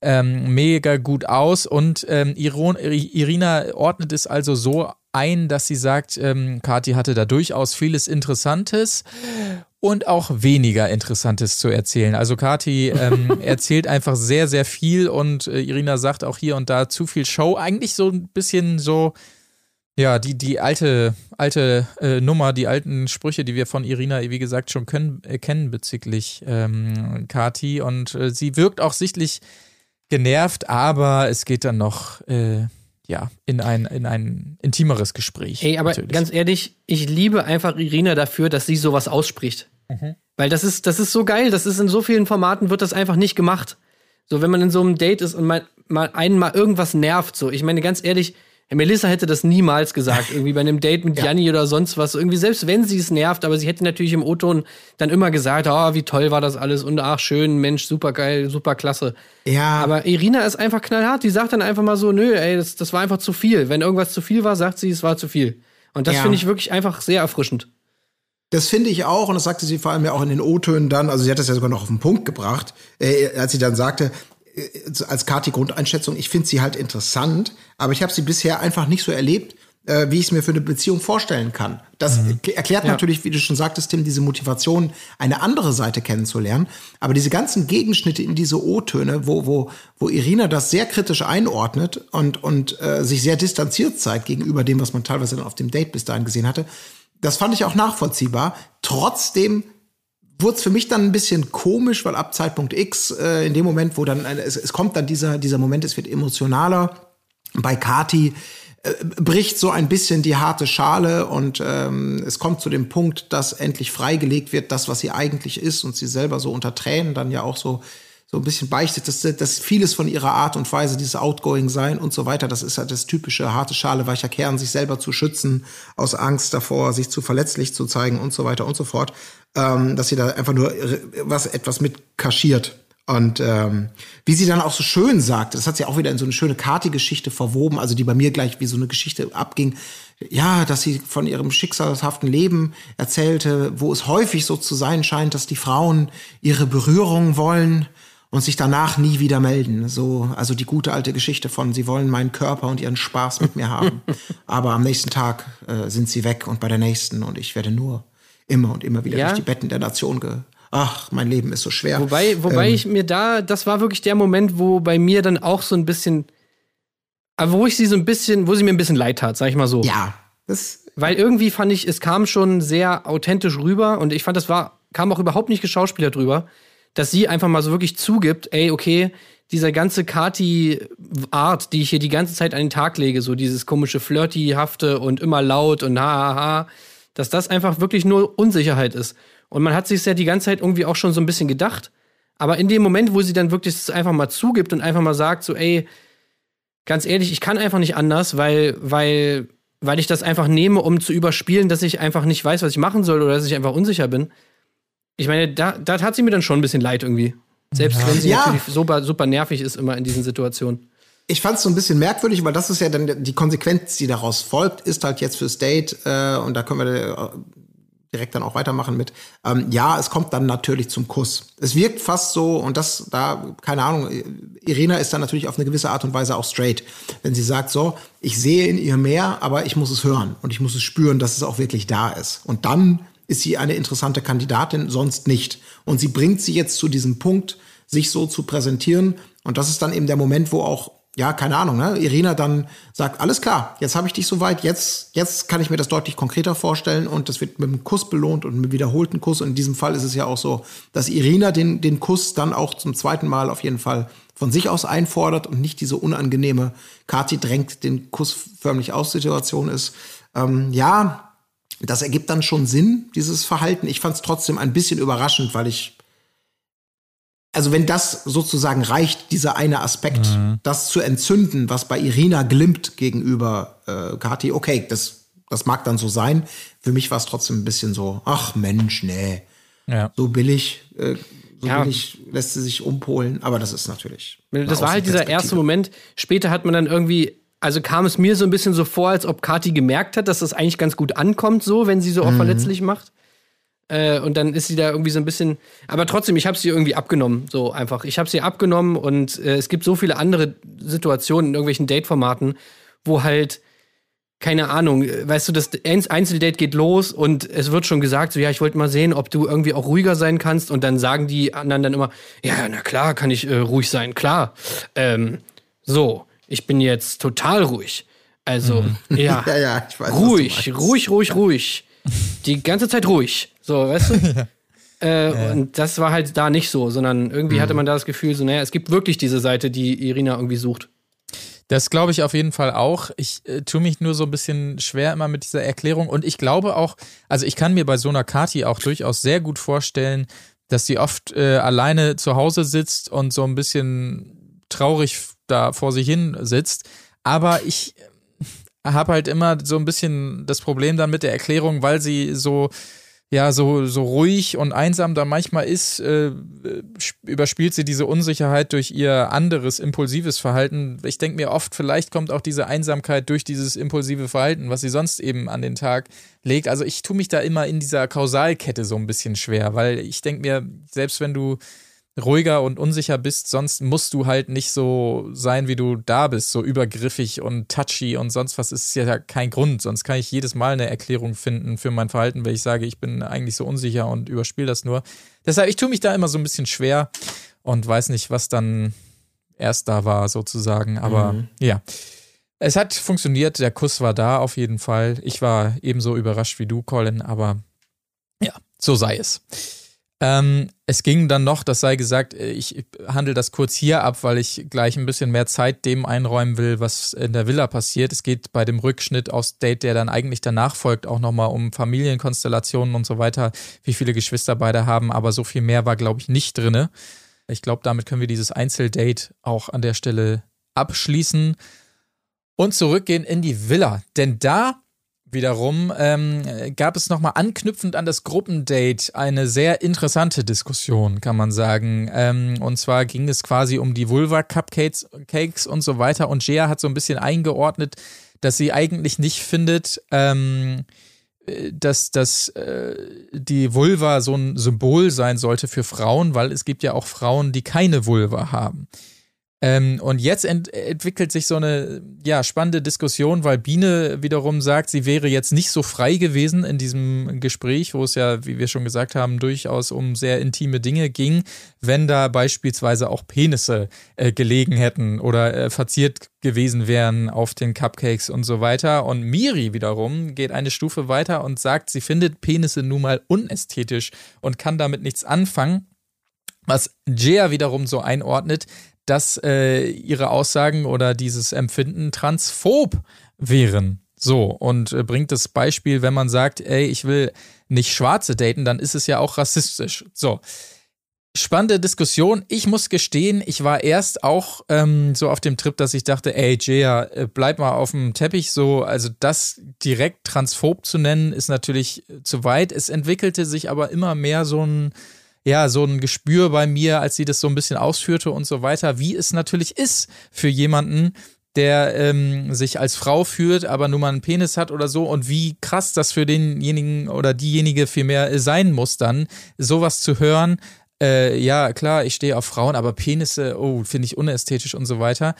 ähm, mega gut aus und ähm, Irina ordnet es also so ein, dass sie sagt, ähm, Kathi hatte da durchaus vieles Interessantes und auch weniger Interessantes zu erzählen. Also Kathi ähm, erzählt einfach sehr, sehr viel und äh, Irina sagt auch hier und da zu viel Show. Eigentlich so ein bisschen so, ja, die, die alte, alte äh, Nummer, die alten Sprüche, die wir von Irina, wie gesagt, schon können, äh, kennen bezüglich ähm, Kati. Und äh, sie wirkt auch sichtlich genervt, aber es geht dann noch äh, ja, in ein, in ein intimeres Gespräch. Ey, aber natürlich. ganz ehrlich, ich liebe einfach Irina dafür, dass sie sowas ausspricht. Mhm. Weil das ist, das ist so geil. Das ist in so vielen Formaten wird das einfach nicht gemacht. So, wenn man in so einem Date ist und mal, mal einen mal irgendwas nervt, so. Ich meine, ganz ehrlich, Melissa hätte das niemals gesagt, irgendwie bei einem Date mit Janni oder sonst was. Irgendwie, selbst wenn sie es nervt, aber sie hätte natürlich im O-Ton dann immer gesagt, oh, wie toll war das alles und ach, schön, Mensch, super geil, super klasse. Ja, Aber Irina ist einfach knallhart. Die sagt dann einfach mal so, nö, ey, das, das war einfach zu viel. Wenn irgendwas zu viel war, sagt sie, es war zu viel. Und das Ja. finde ich wirklich einfach sehr erfrischend. Das finde ich auch, und das sagte sie vor allem ja auch in den O-Tönen dann, also sie hat das ja sogar noch auf den Punkt gebracht, äh, als sie dann sagte, als Kati Grundeinschätzung, ich finde sie halt interessant, aber ich habe sie bisher einfach nicht so erlebt, äh, wie ich es mir für eine Beziehung vorstellen kann. Das erkl- erklärt natürlich, wie du schon sagtest, Tim, diese Motivation, eine andere Seite kennenzulernen. Aber diese ganzen Gegenschnitte in diese O-Töne, wo, wo, wo Irina das sehr kritisch einordnet und, und äh, sich sehr distanziert zeigt gegenüber dem, was man teilweise dann auf dem Date bis dahin gesehen hatte, das fand ich auch nachvollziehbar. Trotzdem wurde es für mich dann ein bisschen komisch, weil ab Zeitpunkt X, äh, in dem Moment, wo dann, eine, es, es kommt dann dieser, dieser Moment, es wird emotionaler. Bei Kati äh, bricht so ein bisschen die harte Schale und ähm, es kommt zu dem Punkt, dass endlich freigelegt wird, das, was sie eigentlich ist und sie selber so unter Tränen dann ja auch so so ein bisschen beichtet, dass, dass vieles von ihrer Art und Weise, dieses Outgoing sein und so weiter, das ist halt das typische harte Schale, weicher Kern, sich selber zu schützen, aus Angst davor, sich zu verletzlich zu zeigen und so weiter und so fort, ähm, dass sie da einfach nur was etwas mit kaschiert. Und ähm, wie sie dann auch so schön sagt, das hat sie auch wieder in so eine schöne Kati-Geschichte verwoben, also die bei mir gleich wie so eine Geschichte abging, ja, dass sie von ihrem schicksalhaften Leben erzählte, wo es häufig so zu sein scheint, dass die Frauen ihre Berührung wollen und sich danach nie wieder melden. So, also die gute alte Geschichte von, sie wollen meinen Körper und ihren Spaß mit mir haben. Aber am nächsten Tag äh, sind sie weg und bei der nächsten und ich werde nur immer und immer wieder Ja. durch die Betten der Nation ge. Ach, mein Leben ist so schwer. Wobei, wobei Ähm. ich mir da, das war wirklich der Moment, wo bei mir dann auch so ein bisschen, aber wo ich sie so ein bisschen, wo sie mir ein bisschen leid tat, sag ich mal so. Ja, Weil irgendwie fand ich, es kam schon sehr authentisch rüber und ich fand, das war, kam auch überhaupt nicht geschauspielert drüber, dass sie einfach mal so wirklich zugibt, ey, okay, dieser ganze Kati-Art, die ich hier die ganze Zeit an den Tag lege, so dieses komische Flirty-hafte und immer laut und ha, ha, ha, dass das einfach wirklich nur Unsicherheit ist. Und man hat sich ja die ganze Zeit irgendwie auch schon so ein bisschen gedacht. Aber in dem Moment, wo sie dann wirklich es einfach mal zugibt und einfach mal sagt, so, ey, ganz ehrlich, ich kann einfach nicht anders, weil, weil, weil ich das einfach nehme, um zu überspielen, dass ich einfach nicht weiß, was ich machen soll oder dass ich einfach unsicher bin. Ich meine, da, da tat sie mir dann schon ein bisschen leid irgendwie. Selbst wenn sie Ja. natürlich super, super nervig ist immer in diesen Situationen. Ich fand es so ein bisschen merkwürdig, weil das ist ja dann die Konsequenz, die daraus folgt, ist halt jetzt fürs Date, äh, und da können wir äh, direkt dann auch weitermachen mit, ähm, ja, es kommt dann natürlich zum Kuss. Es wirkt fast so, und das, da, keine Ahnung, Irina ist dann natürlich auf eine gewisse Art und Weise auch straight. Wenn sie sagt, so, ich sehe in ihr mehr, aber ich muss es hören und ich muss es spüren, dass es auch wirklich da ist. Und dann ist sie eine interessante Kandidatin, sonst nicht. Und sie bringt sie jetzt zu diesem Punkt, sich so zu präsentieren. Und das ist dann eben der Moment, wo auch, ja, keine Ahnung, ne, Irina dann sagt, alles klar, jetzt habe ich dich soweit, jetzt, jetzt kann ich mir das deutlich konkreter vorstellen und das wird mit einem Kuss belohnt und mit einem wiederholten Kuss. Und in diesem Fall ist es ja auch so, dass Irina den, den Kuss dann auch zum zweiten Mal auf jeden Fall von sich aus einfordert und nicht diese unangenehme Kati drängt den Kuss förmlich aus Situation ist. Ähm, ja, das ergibt dann schon Sinn, dieses Verhalten. Ich fand es trotzdem ein bisschen überraschend, weil ich also wenn das sozusagen reicht, dieser eine Aspekt, das zu entzünden, was bei Irina glimmt gegenüber äh, Kati, okay, das, Das mag dann so sein. Für mich war es trotzdem ein bisschen so, ach Mensch, nee. Ja. So billig, äh, so Ja. billig lässt sie sich umpolen. Aber das ist natürlich. Das war halt dieser erste Moment. Später hat man dann irgendwie, also kam es mir so ein bisschen so vor, als ob Kati gemerkt hat, dass das eigentlich ganz gut ankommt, so, wenn sie so auch verletzlich macht. Äh, und dann ist sie da irgendwie so ein bisschen. Aber trotzdem, ich habe sie irgendwie abgenommen, so einfach. Ich habe sie abgenommen und äh, es gibt so viele andere Situationen in irgendwelchen Date-Formaten, wo halt keine Ahnung, weißt du, das Einz- Einzeldate geht los und es wird schon gesagt, so ja, ich wollte mal sehen, ob du irgendwie auch ruhiger sein kannst und dann sagen die anderen dann immer, ja, na klar, kann ich äh, ruhig sein, klar. Ähm, so, ich bin jetzt total ruhig. Also, ja, Ja, ja, ich weiß. ruhig, ruhig, ruhig, ruhig. Die ganze Zeit ruhig. So, weißt du? Äh, Und das war halt da nicht so, sondern irgendwie hatte man da das Gefühl, so, naja, es gibt wirklich diese Seite, die Irina irgendwie sucht. Das glaube ich auf jeden Fall auch. Ich äh, tue mich nur so ein bisschen schwer immer mit dieser Erklärung. Und ich glaube auch, also ich kann mir bei so einer Kati auch durchaus sehr gut vorstellen, dass sie oft äh, alleine zu Hause sitzt und so ein bisschen traurig da vor sich hin sitzt. Aber ich habe halt immer so ein bisschen das Problem dann mit der Erklärung, weil sie so ja, so, so ruhig und einsam da manchmal ist, äh, sp- überspielt sie diese Unsicherheit durch ihr anderes impulsives Verhalten. Ich denke mir oft, vielleicht kommt auch diese Einsamkeit durch dieses impulsive Verhalten, was sie sonst eben an den Tag legt. Also ich tue mich da immer in dieser Kausalkette so ein bisschen schwer, weil ich denke mir, selbst wenn du ruhiger und unsicher bist, sonst musst du halt nicht so sein, wie du da bist, so übergriffig und touchy und sonst was ist ja kein Grund. Sonst kann ich jedes Mal eine Erklärung finden für mein Verhalten, wenn ich sage, ich bin eigentlich so unsicher und überspiele das nur. Deshalb, ich tue mich da immer so ein bisschen schwer und weiß nicht, was dann erst da war, sozusagen. Aber ja. Es hat funktioniert, der Kuss war da auf jeden Fall. Ich war ebenso überrascht wie du, Colin, aber ja, so sei es. Ähm, es ging dann noch, das sei gesagt, äh, ich handle das kurz hier ab, weil ich gleich ein bisschen mehr Zeit dem einräumen will, was in der Villa passiert. Es geht bei dem Rückschnitt aus Date, der dann eigentlich danach folgt, auch nochmal um Familienkonstellationen und so weiter, wie viele Geschwister beide haben, aber so viel mehr war, glaube ich, nicht drinne. Ich glaube, damit können wir dieses Einzeldate auch an der Stelle abschließen und zurückgehen in die Villa. Denn da wiederum ähm, gab es nochmal anknüpfend an das Gruppendate eine sehr interessante Diskussion, kann man sagen. Ähm, und zwar ging es quasi um die Vulva-Cupcakes Cakes und so weiter. Und Jea hat so ein bisschen eingeordnet, dass sie eigentlich nicht findet, ähm, äh, dass, dass äh, die Vulva so ein Symbol sein sollte für Frauen, weil es gibt ja auch Frauen, die keine Vulva haben. Ähm, und jetzt ent entwickelt sich so eine ja, spannende Diskussion, weil Biene wiederum sagt, sie wäre jetzt nicht so frei gewesen in diesem Gespräch, wo es ja, wie wir schon gesagt haben, durchaus um sehr intime Dinge ging, wenn da beispielsweise auch Penisse äh, gelegen hätten oder äh, verziert gewesen wären auf den Cupcakes und so weiter. Und Miri wiederum geht eine Stufe weiter und sagt, sie findet Penisse nun mal unästhetisch und kann damit nichts anfangen. Was Jea wiederum so einordnet, dass äh, ihre Aussagen oder dieses Empfinden transphob wären. So, und äh, bringt das Beispiel, wenn man sagt, ey, ich will nicht Schwarze daten, dann ist es ja auch rassistisch. So. Spannende Diskussion. Ich muss gestehen, ich war erst auch ähm, so auf dem Trip, dass ich dachte, ey, Jaya, äh, bleib mal auf dem Teppich so. Also das direkt transphob zu nennen, ist natürlich äh, zu weit. Es entwickelte sich aber immer mehr so ein ja, so ein Gespür bei mir, als sie das so ein bisschen ausführte und so weiter, wie es natürlich ist für jemanden, der ähm, sich als Frau führt, aber nur mal einen Penis hat oder so und wie krass das für denjenigen oder diejenige vielmehr sein muss dann, sowas zu hören. Äh, ja, klar, ich stehe auf Frauen, aber Penisse, oh, finde ich unästhetisch und so weiter.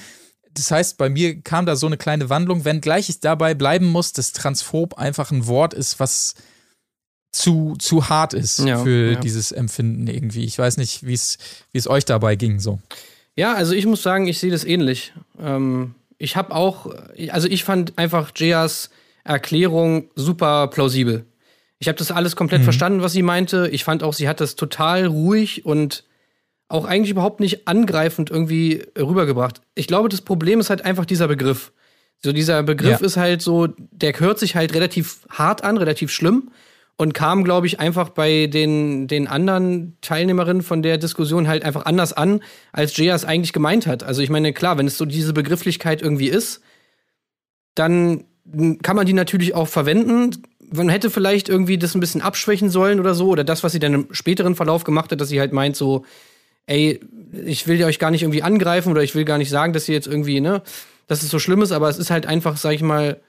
Das heißt, bei mir kam da so eine kleine Wandlung, wenngleich ich dabei bleiben muss, dass transphob einfach ein Wort ist, was zu, zu hart ist Ja, für ja. dieses Empfinden irgendwie. Ich weiß nicht, wie es wie es euch dabei ging so. Ja, also ich muss sagen, ich sehe das ähnlich. Ähm, ich habe auch, also ich fand einfach Jeas Erklärung super plausibel. Ich habe das alles komplett verstanden, was sie meinte. Ich fand auch, sie hat das total ruhig und auch eigentlich überhaupt nicht angreifend irgendwie rübergebracht. Ich glaube, das Problem ist halt einfach dieser Begriff. So dieser Begriff Ja. ist halt so, der hört sich halt relativ hart an, relativ schlimm und kam, glaube ich, einfach bei den, den anderen Teilnehmerinnen von der Diskussion halt einfach anders an, als Jaya es eigentlich gemeint hat. Also ich meine, klar, wenn es so diese Begrifflichkeit irgendwie ist, dann kann man die natürlich auch verwenden. Man hätte vielleicht irgendwie das ein bisschen abschwächen sollen oder so. Oder das, was sie dann im späteren Verlauf gemacht hat, dass sie halt meint, so, ey, ich will euch gar nicht irgendwie angreifen oder ich will gar nicht sagen, dass ihr jetzt irgendwie, ne, dass es so schlimm ist, aber es ist halt einfach, sag ich mal,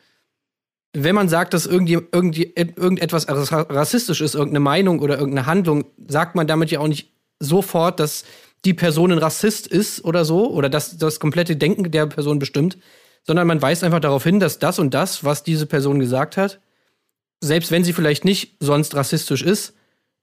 wenn man sagt, dass irgendwie, irgendwie irgendetwas rassistisch ist, irgendeine Meinung oder irgendeine Handlung, sagt man damit ja auch nicht sofort, dass die Person ein Rassist ist oder so, oder dass das komplette Denken der Person bestimmt, sondern man weist einfach darauf hin, dass das und das, was diese Person gesagt hat, selbst wenn sie vielleicht nicht sonst rassistisch ist,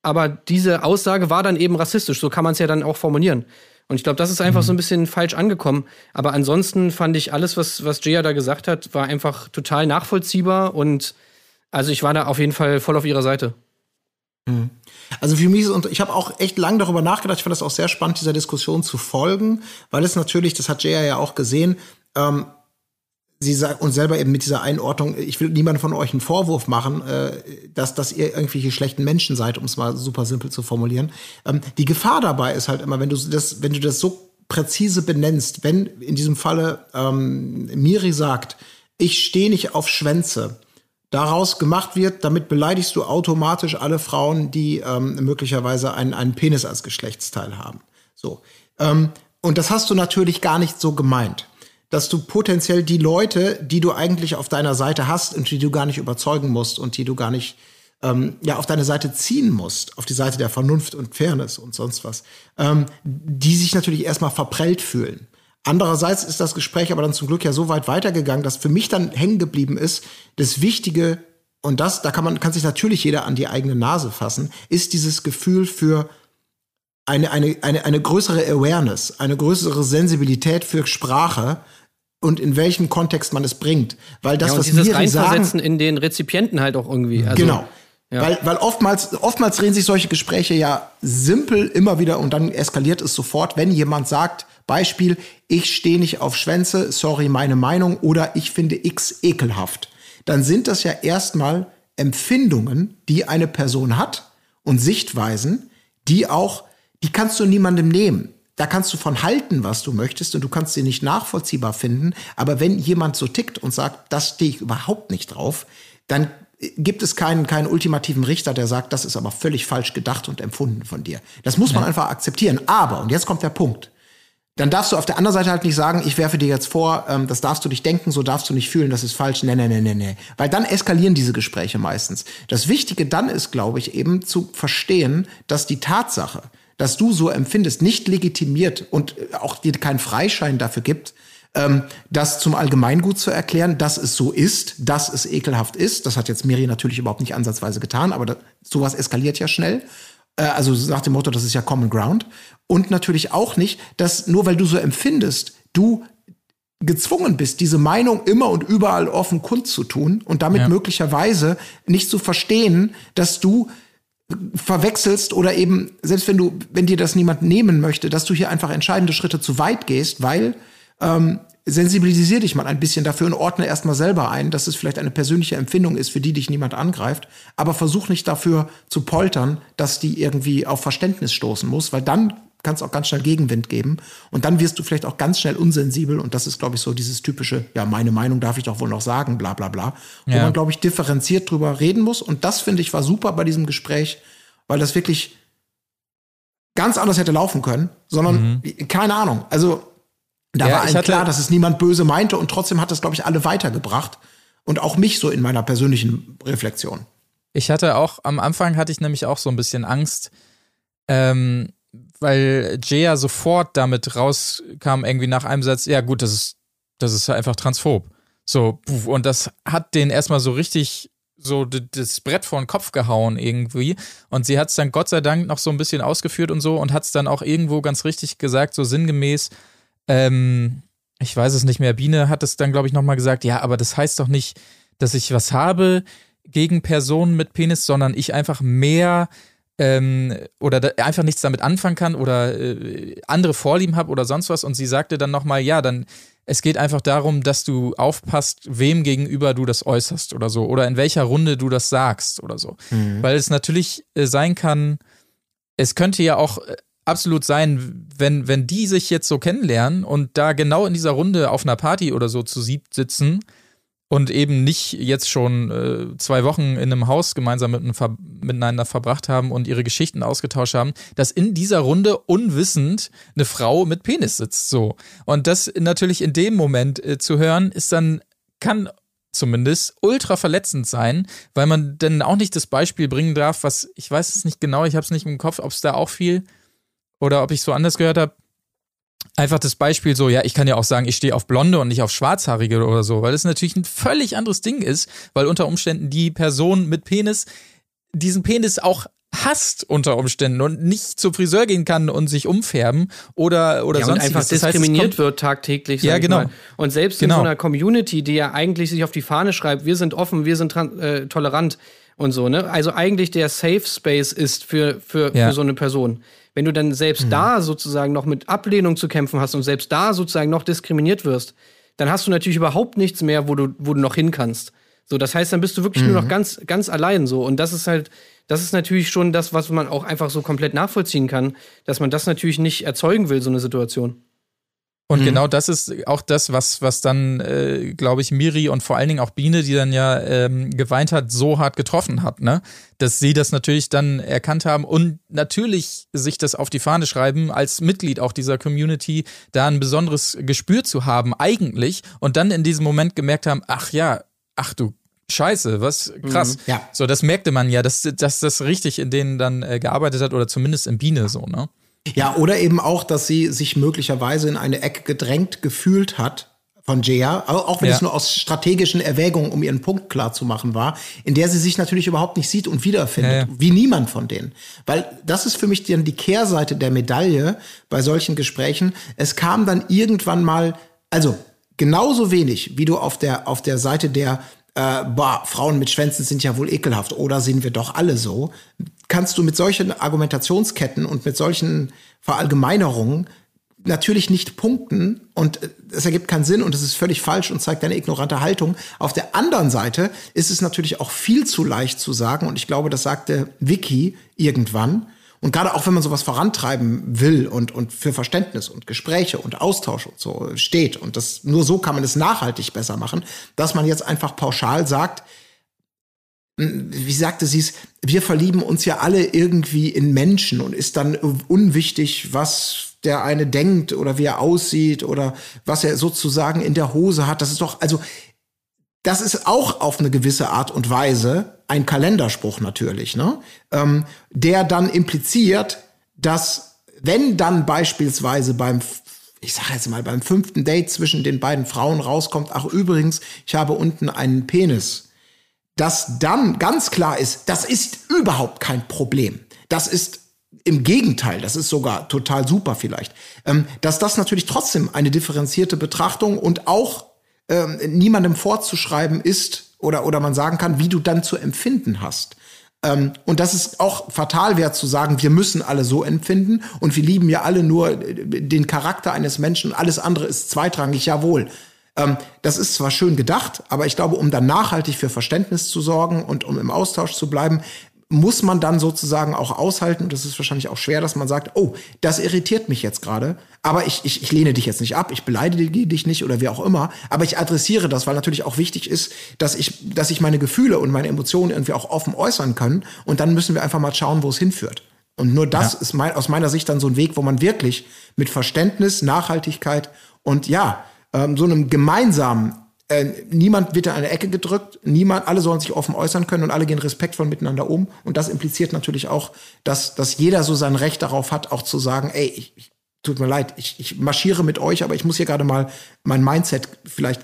aber diese Aussage war dann eben rassistisch. So kann man es ja dann auch formulieren. Und ich glaube, das ist einfach mhm. so ein bisschen falsch angekommen. Aber ansonsten fand ich alles, was, was Jaya da gesagt hat, war einfach total nachvollziehbar. Und also ich war da auf jeden Fall voll auf ihrer Seite. Mhm. Also für mich ist, und ich habe auch echt lange darüber nachgedacht, ich fand das auch sehr spannend, dieser Diskussion zu folgen, weil es natürlich, das hat Jaya ja auch gesehen, ähm, sie uns selber eben mit dieser Einordnung, ich will niemandem von euch einen Vorwurf machen, äh, dass, dass ihr irgendwelche schlechten Menschen seid, um es mal super simpel zu formulieren. Ähm, die Gefahr dabei ist halt immer, wenn du das, wenn du das so präzise benennst, wenn in diesem Falle ähm, Miri sagt, ich stehe nicht auf Schwänze, daraus gemacht wird, damit beleidigst du automatisch alle Frauen, die ähm, möglicherweise einen, einen Penis als Geschlechtsteil haben. So. Ähm, und das hast du natürlich gar nicht so gemeint dass du potenziell die Leute, die du eigentlich auf deiner Seite hast und die du gar nicht überzeugen musst und die du gar nicht ähm, ja auf deine Seite ziehen musst, auf die Seite der Vernunft und Fairness und sonst was, ähm, die sich natürlich erstmal verprellt fühlen. Andererseits ist das Gespräch aber dann zum Glück ja so weit weitergegangen, dass für mich dann hängen geblieben ist, das Wichtige und das, da kann man, kann sich natürlich jeder an die eigene Nase fassen, ist dieses Gefühl für eine, eine, eine, eine größere Awareness, eine größere Sensibilität für Sprache und in welchem Kontext man es bringt. Weil das, ja, und was dieses Reinversetzen sagen, in den Rezipienten halt auch irgendwie. Also, genau. Ja. Weil, weil oftmals, oftmals drehen sich solche Gespräche ja simpel immer wieder und dann eskaliert es sofort, wenn jemand sagt, Beispiel, ich stehe nicht auf Schwänze, sorry, meine Meinung, oder ich finde X ekelhaft. Dann sind das ja erstmal Empfindungen, die eine Person hat und Sichtweisen, die auch, die kannst du niemandem nehmen da kannst du von halten, was du möchtest, und du kannst sie nicht nachvollziehbar finden. Aber wenn jemand so tickt und sagt, das stehe ich überhaupt nicht drauf, dann gibt es keinen, keinen ultimativen Richter, der sagt, das ist aber völlig falsch gedacht und empfunden von dir. Das muss man ja. einfach akzeptieren. Aber, und jetzt kommt der Punkt, dann darfst du auf der anderen Seite halt nicht sagen, ich werfe dir jetzt vor, ähm, das darfst du nicht denken, so darfst du nicht fühlen, das ist falsch, nee, nee, nee, nee, nee. Weil dann eskalieren diese Gespräche meistens. Das Wichtige dann ist, glaube ich, eben zu verstehen, dass die Tatsache, dass du so empfindest, nicht legitimiert und auch dir keinen Freischein dafür gibt, ähm, das zum Allgemeingut zu erklären, dass es so ist, dass es ekelhaft ist. Das hat jetzt Miri natürlich überhaupt nicht ansatzweise getan, aber das, sowas eskaliert ja schnell. Äh, also nach dem Motto, das ist ja Common Ground. Und natürlich auch nicht, dass nur weil du so empfindest, du gezwungen bist, diese Meinung immer und überall offen kundzutun und damit ja. möglicherweise nicht zu verstehen, dass du verwechselst oder eben, selbst wenn du, wenn dir das niemand nehmen möchte, dass du hier einfach entscheidende Schritte zu weit gehst, weil ähm, sensibilisier dich mal ein bisschen dafür und ordne erstmal selber ein, dass es vielleicht eine persönliche Empfindung ist, für die dich niemand angreift, aber versuch nicht dafür zu poltern, dass die irgendwie auf Verständnis stoßen muss, weil dann kann es auch ganz schnell Gegenwind geben. Und dann wirst du vielleicht auch ganz schnell unsensibel. Und das ist, glaube ich, so dieses typische, ja, meine Meinung darf ich doch wohl noch sagen, bla bla bla. Wo man, glaube ich, differenziert drüber reden muss. Und das, finde ich, war super bei diesem Gespräch, weil das wirklich ganz anders hätte laufen können, sondern mhm. keine Ahnung. Also da ja, war allen klar, dass es niemand böse meinte und trotzdem hat das, glaube ich, alle weitergebracht. Und auch mich so in meiner persönlichen Reflexion. Ich hatte auch, am Anfang hatte ich nämlich auch so ein bisschen Angst, ähm, weil Jaya sofort damit rauskam, irgendwie nach einem Satz, ja gut, das ist, das ist einfach transphob. So, und das hat den erstmal so richtig so das Brett vor den Kopf gehauen irgendwie. Und sie hat es dann Gott sei Dank noch so ein bisschen ausgeführt und so und hat es dann auch irgendwo ganz richtig gesagt, so sinngemäß, ähm, ich weiß es nicht mehr, Biene hat es dann, glaube ich, nochmal gesagt, ja, aber das heißt doch nicht, dass ich was habe gegen Personen mit Penis, sondern ich einfach mehr ähm, oder einfach nichts damit anfangen kann oder äh, andere Vorlieben habe oder sonst was. Und sie sagte dann nochmal, ja, dann es geht einfach darum, dass du aufpasst, wem gegenüber du das äußerst oder so oder in welcher Runde du das sagst oder so. Mhm. Weil es natürlich äh, sein kann, es könnte ja auch äh, absolut sein, wenn, wenn die sich jetzt so kennenlernen und da genau in dieser Runde auf einer Party oder so zu siebt sitzen und eben nicht jetzt schon äh, zwei Wochen in einem Haus gemeinsam mit, ver miteinander verbracht haben und ihre Geschichten ausgetauscht haben, dass in dieser Runde unwissend eine Frau mit Penis sitzt. So. Und das natürlich in dem Moment äh, zu hören, ist dann, kann zumindest ultra verletzend sein, weil man dann auch nicht das Beispiel bringen darf, was ich weiß es nicht genau, ich habe es nicht im Kopf, ob es da auch viel oder ob ich so anders gehört habe, einfach das Beispiel so, ja, ich kann ja auch sagen, ich stehe auf Blonde und nicht auf Schwarzhaarige oder so, weil das natürlich ein völlig anderes Ding ist, weil unter Umständen die Person mit Penis diesen Penis auch hasst unter Umständen und nicht zum Friseur gehen kann und sich umfärben oder oder ja, sonst einfach diskriminiert heißt, wird tagtäglich. Ja, genau. Und selbst genau. in so einer Community, die ja eigentlich sich auf die Fahne schreibt, wir sind offen, wir sind äh, tolerant und so, ne? Also eigentlich der Safe Space ist für, für, ja. für so eine Person. Wenn du dann selbst mhm. da sozusagen noch mit Ablehnung zu kämpfen hast und selbst da sozusagen noch diskriminiert wirst, dann hast du natürlich überhaupt nichts mehr, wo du, wo du noch hin kannst. So, das heißt, dann bist du wirklich mhm. nur noch mhm. ganz, ganz allein so. Und das ist halt, das ist natürlich schon das, was man auch einfach so komplett nachvollziehen kann, dass man das natürlich nicht erzeugen will, so eine Situation. Und mhm. genau das ist auch das, was, was dann, äh, glaube ich, Miri und vor allen Dingen auch Biene, die dann ja ähm, geweint hat, so hart getroffen hat, ne? Dass sie das natürlich dann erkannt haben und natürlich sich das auf die Fahne schreiben, als Mitglied auch dieser Community, da ein besonderes Gespür zu haben, eigentlich, und dann in diesem Moment gemerkt haben, ach ja, ach du Scheiße, was krass. Mhm, ja. So, das merkte man ja, dass, dass das richtig in denen dann äh, gearbeitet hat oder zumindest in Biene so, ne? Ja, oder eben auch, dass sie sich möglicherweise in eine Ecke gedrängt gefühlt hat von Jaya, auch wenn ja. es nur aus strategischen Erwägungen, um ihren Punkt klar zu machen war, in der sie sich natürlich überhaupt nicht sieht und wiederfindet, ja, ja. wie niemand von denen. Weil das ist für mich dann die Kehrseite der Medaille bei solchen Gesprächen. Es kam dann irgendwann mal, also genauso wenig, wie du auf der, auf der Seite der äh, boah, Frauen mit Schwänzen sind ja wohl ekelhaft oder sind wir doch alle so, kannst du mit solchen Argumentationsketten und mit solchen Verallgemeinerungen natürlich nicht punkten und es ergibt keinen Sinn und es ist völlig falsch und zeigt eine ignorante Haltung. Auf der anderen Seite ist es natürlich auch viel zu leicht zu sagen und ich glaube, das sagte Vicky irgendwann, und gerade auch wenn man sowas vorantreiben will und, und für Verständnis und Gespräche und Austausch und so steht, und das nur so kann man es nachhaltig besser machen, dass man jetzt einfach pauschal sagt, wie sagte sie es, wir verlieben uns ja alle irgendwie in Menschen und ist dann unwichtig, was der eine denkt oder wie er aussieht oder was er sozusagen in der Hose hat. Das ist doch, also das ist auch auf eine gewisse Art und Weise ein Kalenderspruch natürlich, ne? Ähm, der dann impliziert, dass wenn dann beispielsweise beim ich sage jetzt mal beim fünften Date zwischen den beiden Frauen rauskommt, ach übrigens, ich habe unten einen Penis, dass dann ganz klar ist, das ist überhaupt kein Problem. Das ist im Gegenteil, das ist sogar total super vielleicht, ähm, dass das natürlich trotzdem eine differenzierte Betrachtung und auch ähm, niemandem vorzuschreiben ist oder, oder man sagen kann, wie du dann zu empfinden hast. Ähm, und das ist auch fatal wäre zu sagen, wir müssen alle so empfinden und wir lieben ja alle nur den Charakter eines Menschen alles andere ist zweitrangig, jawohl. Ähm, das ist zwar schön gedacht, aber ich glaube, um dann nachhaltig für Verständnis zu sorgen und um im Austausch zu bleiben, muss man dann sozusagen auch aushalten, und das ist wahrscheinlich auch schwer, dass man sagt, oh, das irritiert mich jetzt gerade, aber ich, ich, ich lehne dich jetzt nicht ab, ich beleidige dich nicht oder wie auch immer, aber ich adressiere das, weil natürlich auch wichtig ist, dass ich, dass ich meine Gefühle und meine Emotionen irgendwie auch offen äußern kann und dann müssen wir einfach mal schauen, wo es hinführt. Und nur das ja. ist mein, aus meiner Sicht dann so ein Weg, wo man wirklich mit Verständnis, Nachhaltigkeit und ja, ähm, so einem gemeinsamen äh, niemand wird in eine Ecke gedrückt, niemand, alle sollen sich offen äußern können und alle gehen respektvoll miteinander um. Und das impliziert natürlich auch, dass, dass jeder so sein Recht darauf hat, auch zu sagen, ey, ich, ich tut mir leid, ich, ich marschiere mit euch, aber ich muss hier gerade mal mein Mindset vielleicht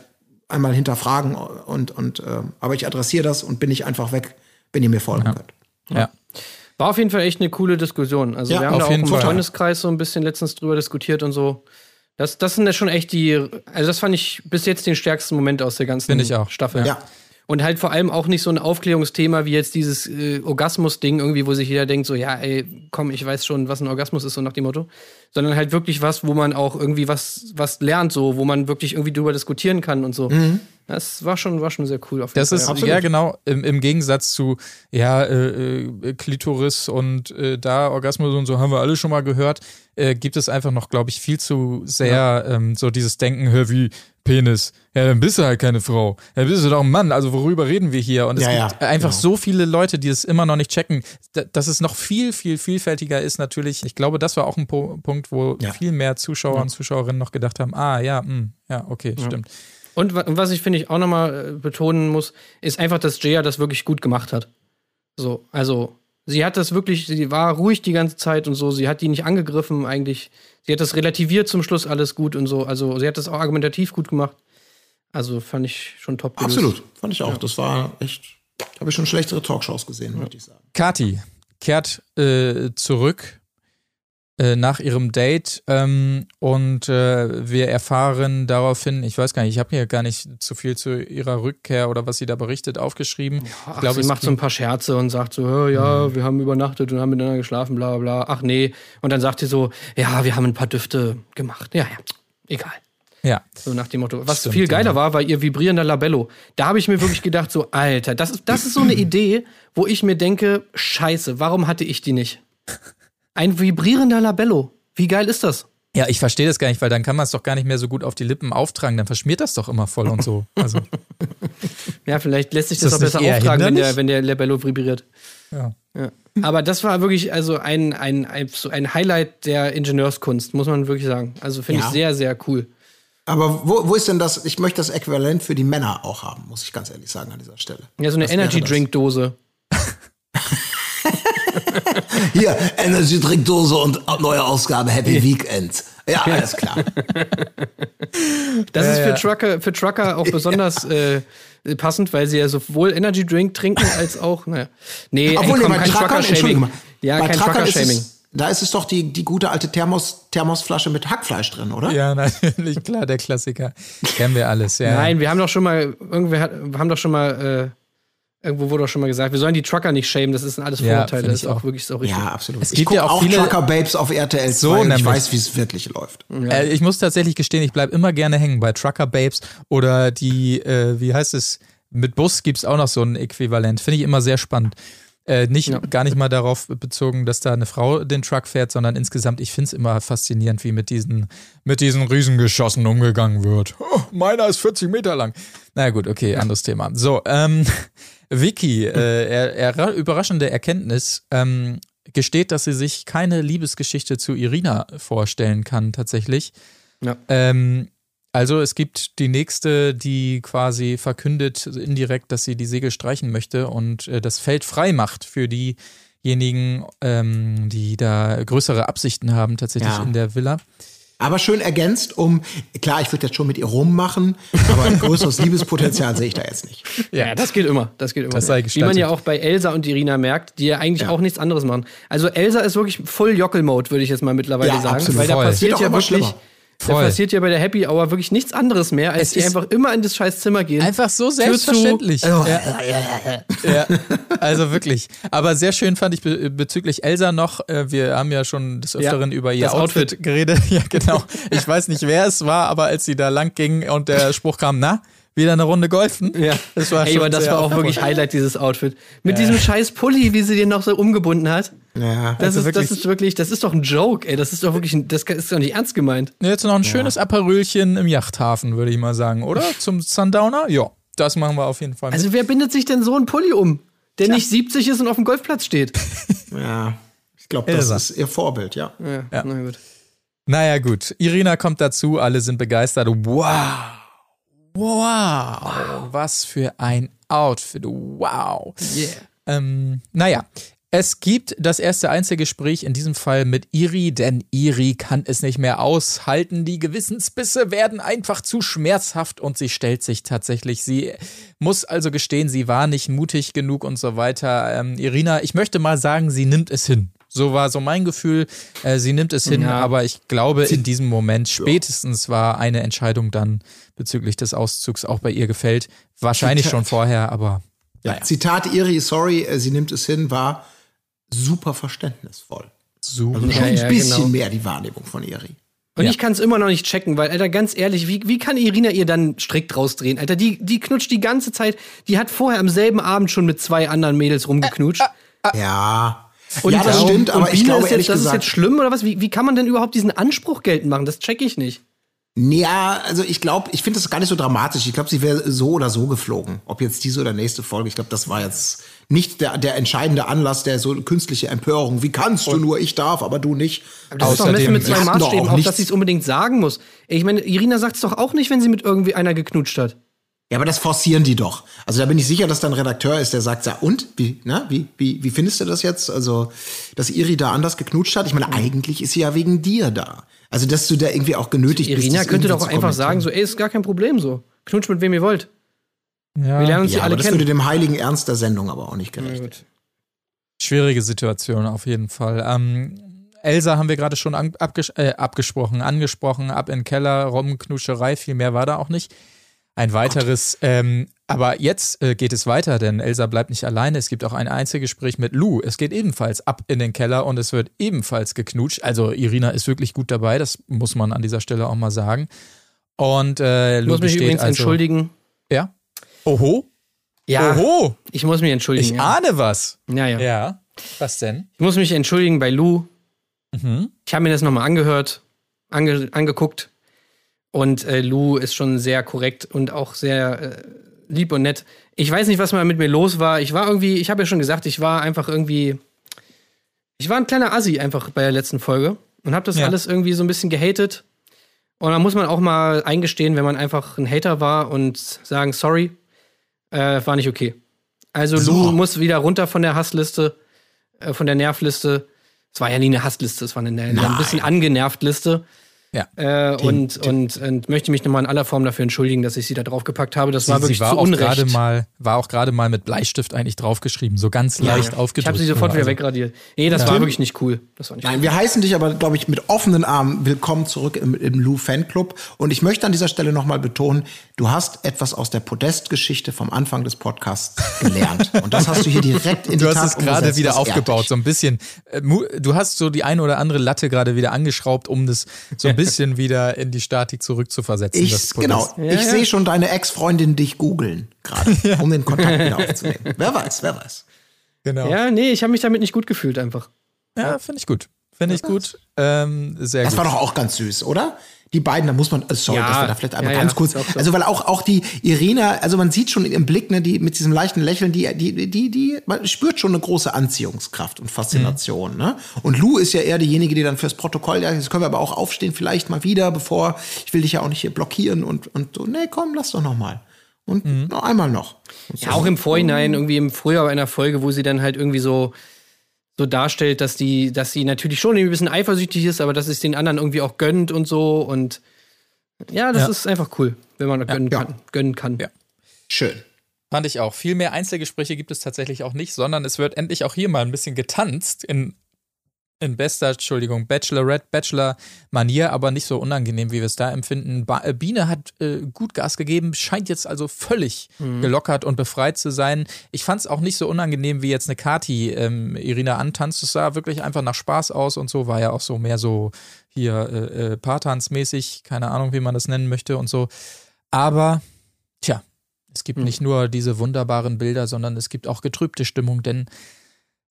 einmal hinterfragen und, und äh, aber ich adressiere das und bin nicht einfach weg, wenn ihr mir folgen ja. könnt. Ja. War auf jeden Fall echt eine coole Diskussion. Also ja, wir haben da auch im Freundeskreis so ein bisschen letztens drüber diskutiert und so. Das, das sind ja schon echt die, also das fand ich bis jetzt den stärksten Moment aus der ganzen ich auch. Staffel. Ja. Und halt vor allem auch nicht so ein Aufklärungsthema wie jetzt dieses äh, Orgasmus-Ding, irgendwie, wo sich jeder denkt, so, ja, ey, komm, ich weiß schon, was ein Orgasmus ist, so nach dem Motto. Sondern halt wirklich was, wo man auch irgendwie was, was lernt, so, wo man wirklich irgendwie drüber diskutieren kann und so. Mhm. Das war schon, war schon sehr cool. Auf jeden Das Fall, ist, ja. ja genau, im, im Gegensatz zu, ja, äh, äh, Klitoris und äh, da Orgasmus und so haben wir alle schon mal gehört, äh, gibt es einfach noch, glaube ich, viel zu sehr ähm, so dieses Denken, hör wie Penis, ja, dann bist du halt keine Frau, dann bist du doch ein Mann, also worüber reden wir hier? Und es Ja, gibt ja, einfach genau. so viele Leute, die es immer noch nicht checken, da- dass es noch viel, viel vielfältiger ist natürlich. Ich glaube, das war auch ein po Punkt, wo Ja. viel mehr Zuschauer und Zuschauerinnen noch gedacht haben, ah ja, mh, ja, okay, stimmt. Und wa- und was ich finde ich auch nochmal äh, betonen muss, ist einfach, dass Jaya das wirklich gut gemacht hat. So, also sie hat das wirklich, sie war ruhig die ganze Zeit und so, sie hat die nicht angegriffen eigentlich. Sie hat das relativiert zum Schluss alles gut und so. Also sie hat das auch argumentativ gut gemacht. Also fand ich schon top. gelöst. Absolut, fand ich auch. Das war echt, habe ich schon schlechtere Talkshows gesehen, möchte ich sagen. Kati kehrt äh, zurück äh, nach ihrem Date ähm, und äh, wir erfahren daraufhin, ich weiß gar nicht, ich habe hier gar nicht zu viel zu ihrer Rückkehr oder was sie da berichtet aufgeschrieben. Ach, ich glaube, sie macht so ein paar Scherze und sagt so, "Ja, ja, wir haben übernachtet und haben miteinander geschlafen, bla bla. Ach nee. Und dann sagt sie so, ja, wir haben ein paar Düfte gemacht. Ja, ja, egal. ja, So nach dem Motto. Was Stimmt, viel geiler ja. war, war ihr vibrierender Labello. Da habe ich mir wirklich gedacht, so, Alter, das ist, das ist so eine Idee, wo ich mir denke, scheiße, warum hatte ich die nicht? Ein vibrierender Labello. Wie geil ist das? ja, ich verstehe das gar nicht, weil dann kann man es doch gar nicht mehr so gut auf die Lippen auftragen, dann verschmiert das doch immer voll und so. Also, Ja, vielleicht lässt sich das, das auch besser auftragen, wenn der, wenn der Labello vibriert. ja. Ja. Aber das war wirklich also ein, ein, ein, so ein Highlight der Ingenieurskunst, muss man wirklich sagen. Also finde Ja. ich sehr, sehr cool. Aber wo, wo ist denn das? Ich möchte das Äquivalent für die Männer auch haben, muss ich ganz ehrlich sagen an dieser Stelle. Ja, so eine Was wäre Energy das? Drink Dose. Hier, Energy Trinkdose und neue Ausgabe Happy Weekend. Ja, alles klar. Das ist für. Trucker, für Trucker auch besonders äh, passend, weil sie ja sowohl Energy Drink trinken als auch, naja. Nee, Obwohl, ey, nee, komm, bei kein Truckern, Trucker-Shaming. Ja, bei kein Trucker-Shaming. es, da ist es doch die, die gute alte Thermos, Thermosflasche mit Hackfleisch drin, oder? ja, natürlich, klar, der Klassiker. Kennen wir alles, ja. Nein, wir haben doch schon mal, irgendwer hat, haben doch schon mal, äh, irgendwo wurde doch schon mal gesagt, wir sollen die Trucker nicht shamen, das sind alles Ja, Vorurteile, find das ist auch auch. wirklich so richtig. Ja, absolut. Es ich gibt gucke ja auch auch viele- Trucker Babes auf RTL 2 So und ich weiß, wie es wirklich läuft. Äh, ich muss tatsächlich gestehen, ich bleibe immer gerne hängen bei Trucker Babes oder die, äh, wie heißt es, mit Bus gibt es auch noch so ein Äquivalent. Finde ich immer sehr spannend. Äh, nicht, Ja. Gar nicht mal darauf bezogen, dass da eine Frau den Truck fährt, sondern insgesamt, ich finde es immer faszinierend, wie mit diesen, mit diesen Riesengeschossen umgegangen wird. Oh, meiner ist 40 Meter lang. Na gut, okay, anderes Thema. So, ähm, Vicky, äh, er, er, überraschende Erkenntnis, ähm, gesteht, dass sie sich keine Liebesgeschichte zu Irina vorstellen kann, tatsächlich. Ja. Ähm, also es gibt die nächste, die quasi verkündet indirekt, dass sie die Segel streichen möchte und äh, das Feld frei macht für diejenigen, ähm, die da größere Absichten haben, tatsächlich Ja. in der Villa. Aber schön ergänzt, um, klar, ich würde jetzt schon mit ihr rummachen, aber ein größeres Liebespotenzial sehe ich da jetzt nicht. Ja, das geht immer. Das geht immer. Das sei Wie man ja auch bei Elsa und Irina merkt, die ja eigentlich Ja. auch nichts anderes machen. Also Elsa ist wirklich voll Jockel-Mode, würde ich jetzt mal mittlerweile Ja, sagen. absolut. Weil da passiert ja wirklich. schlimmer. Da Voll. passiert ja bei der Happy Hour wirklich nichts anderes mehr, als Es die ist- einfach immer in das scheiß Zimmer gehen. Einfach so Tür zu. selbstverständlich. Oh. Ja. ja, also wirklich. Aber sehr schön fand ich be bezüglich Elsa noch, äh, wir haben ja schon des Öfteren über ihr Outfit, Outfit. geredet. Ja, genau. Ich weiß nicht, wer es war, aber als sie da lang ging und der Spruch kam, na, wieder eine Runde golfen. Ja, Das war Ey, schon aber das war auch wirklich Highlight, dieses Outfit. Mit diesem scheiß Pulli, wie sie den noch so umgebunden hat. Ja. Das, Also ist, das wirklich- ist wirklich, das ist doch ein Joke, ey. Das ist doch wirklich, ein, das ist doch nicht ernst gemeint. Jetzt noch ein schönes Aperölchen im Yachthafen, würde ich mal sagen, oder? Zum Sundowner? Ja, das machen wir auf jeden Fall. mit. Also wer bindet sich denn so einen Pulli um, der nicht 70 ist und auf dem Golfplatz steht? ja. Ich glaube, das ist ihr Vorbild, ja. Ja, Ja. na gut. Naja, gut. Irina kommt dazu, alle sind begeistert. Wow. Wow. Was für ein Outfit. Wow. Yeah. Ähm, naja. Es gibt das erste Einzelgespräch in diesem Fall mit Iri, denn Iri kann es nicht mehr aushalten. Die Gewissensbisse werden einfach zu schmerzhaft und sie stellt sich tatsächlich. Sie muss also gestehen, sie war nicht mutig genug und so weiter. Ähm, Irina, ich möchte mal sagen, sie nimmt es hin. So war so mein Gefühl. Äh, sie nimmt es hin, Ja. aber ich glaube, in diesem Moment spätestens war eine Entscheidung dann bezüglich des Auszugs auch bei ihr gefällt. Wahrscheinlich schon vorher, aber ja. Zitat Iri, sorry, äh, sie nimmt es hin, war super verständnisvoll. super. Also schon Ja, ja, ein bisschen genau. mehr die Wahrnehmung von Iri. Und Ja. ich kann es immer noch nicht checken, weil, Alter, ganz ehrlich, wie, wie kann Irina ihr dann strikt rausdrehen? Alter, die, die knutscht die ganze Zeit. Die hat vorher am selben Abend schon mit zwei anderen Mädels rumgeknutscht. Ja. Und ja, das darum- stimmt, aber ich glaube ist jetzt, das ist jetzt schlimm oder was? Wie, wie kann man denn überhaupt diesen Anspruch geltend machen? Das check ich nicht. Ja, also ich glaube, ich finde das gar nicht so dramatisch. Ich glaube, sie wäre so oder so geflogen. Ob jetzt diese oder nächste Folge. Ich glaube, das war jetzt nicht der, der entscheidende Anlass, der so künstliche Empörung. Wie kannst du nur, ich darf, aber du nicht. Das ist doch Außerdem- messen mit zwei Maßstäben, auch auch, dass sie es unbedingt sagen muss. Ich meine, Irina sagt es doch auch nicht, wenn sie mit irgendwie einer geknutscht hat. Ja, aber das forcieren die doch. Also da bin ich sicher, dass da ein Redakteur ist, der sagt, ja, und? Wie, na, wie, wie, wie findest du das jetzt? Also, dass Iri da anders geknutscht hat? Ich meine, eigentlich ist sie ja wegen dir da. Also, dass du da irgendwie auch genötigt bist. Irina das könnte doch zu einfach sagen, so, ey, ist gar kein Problem so. Knutscht mit wem ihr wollt. Ja. Wir lernen uns Ja, ja alle aber das kennen. würde dem heiligen Ernst der Sendung aber auch nicht gerecht. Schwierige Situation auf jeden Fall. Ähm, Elsa haben wir gerade schon an, abges äh, abgesprochen, angesprochen, ab in den Keller, Rumknuscherei, viel mehr war da auch nicht. Ein weiteres, ähm, aber jetzt äh, geht es weiter, denn Elsa bleibt nicht alleine. Es gibt auch ein Einzelgespräch mit Lou. Es geht ebenfalls ab in den Keller und es wird ebenfalls geknutscht. Also Irina ist wirklich gut dabei, das muss man an dieser Stelle auch mal sagen. Und äh, Ich Lou muss mich übrigens also, entschuldigen. Ja. Oho. Ja, Oho. ich muss mich entschuldigen. Ich ja. ahne was. Ja, ja. Ja. Was denn? Ich muss mich entschuldigen bei Lou. Mhm. Ich habe mir das nochmal angehört, ange, angeguckt. Und äh, Lou ist schon sehr korrekt und auch sehr äh, lieb und nett. Ich weiß nicht, was mal mit mir los war. Ich war irgendwie, ich habe ja schon gesagt, ich war einfach irgendwie. Ich war ein kleiner Assi einfach bei der letzten Folge und habe das Ja. alles irgendwie so ein bisschen gehatet. Und da muss man auch mal eingestehen, wenn man einfach ein Hater war und sagen, sorry, äh, war nicht okay. Also So. Lou muss wieder runter von der Hassliste, äh, von der Nervliste. Es war ja nie eine Hassliste, es war eine, eine ein bisschen angenervt Liste. Ja. Äh, und, und, und möchte mich nochmal in aller Form dafür entschuldigen, dass ich sie da drauf gepackt habe. Das war sie, wirklich sie war zu auch Unrecht. gerade mal war auch gerade mal mit Bleistift eigentlich draufgeschrieben, so ganz leicht ich aufgedrückt. habe sie sofort wieder Also, wegradiert. Nee, das war wirklich nicht cool. Das war nicht Nein, wir heißen dich aber, glaube ich, mit offenen Armen willkommen zurück im, im Lou Fanclub. Und ich möchte an dieser Stelle nochmal betonen, du hast etwas aus der Podest-Geschichte vom Anfang des Podcasts gelernt. Und das hast du hier direkt in die Du hast Tat es gerade wieder aufgebaut, dich. so ein bisschen. äh, Du hast so die eine oder andere Latte gerade wieder angeschraubt, um das so ein bisschen wieder in die Statik zurückzuversetzen. das Ich, genau, ich ja. sehe schon deine Ex-Freundin dich googeln gerade, um den Kontakt wieder aufzunehmen. Wer weiß, wer weiß. genau. Ja, nee, ich habe mich damit nicht gut gefühlt einfach. Ja, finde ich gut. Finde ich gut. Ähm, sehr Das gut. war doch auch ganz süß, oder? Die beiden, da muss man, äh, sorry, Ja, dass wir da vielleicht einmal ja, ganz ja, kurz, also weil auch, auch die Irina, also man sieht schon im Blick, ne, die mit diesem leichten Lächeln, die, die, die, die, man spürt schon eine große Anziehungskraft und Faszination, Mhm. ne? Und Lou ist ja eher diejenige, die dann fürs Protokoll, ja, jetzt können wir aber auch aufstehen, vielleicht mal wieder, bevor, ich will dich ja auch nicht hier blockieren und, und so, nee, komm, lass doch noch mal. Und Mhm. noch einmal noch. Und Ja, so. auch im Vorhinein, irgendwie im Frühjahr bei einer Folge, wo sie dann halt irgendwie so, so darstellt, dass die, dass sie natürlich schon ein bisschen eifersüchtig ist, aber dass es den anderen irgendwie auch gönnt und so. Und ja, das Ja. ist einfach cool, wenn man gönnen Ja. kann. Gönnen kann. Ja. Schön. Fand ich auch. Viel mehr Einzelgespräche gibt es tatsächlich auch nicht, sondern es wird endlich auch hier mal ein bisschen getanzt in, in bester, Entschuldigung, Bachelorette, Bachelor-Manier, aber nicht so unangenehm, wie wir es da empfinden. Ba äh, Biene hat äh, gut Gas gegeben, scheint jetzt also völlig gelockert und befreit zu sein. Ich fand es auch nicht so unangenehm, wie jetzt eine Kati ähm, Irina antanzt. Es sah wirklich einfach nach Spaß aus und so, war ja auch so mehr so hier äh, äh, Paartanzmäßig, keine Ahnung, wie man das nennen möchte und so. Aber, tja, es gibt nicht nur diese wunderbaren Bilder, sondern es gibt auch getrübte Stimmung, denn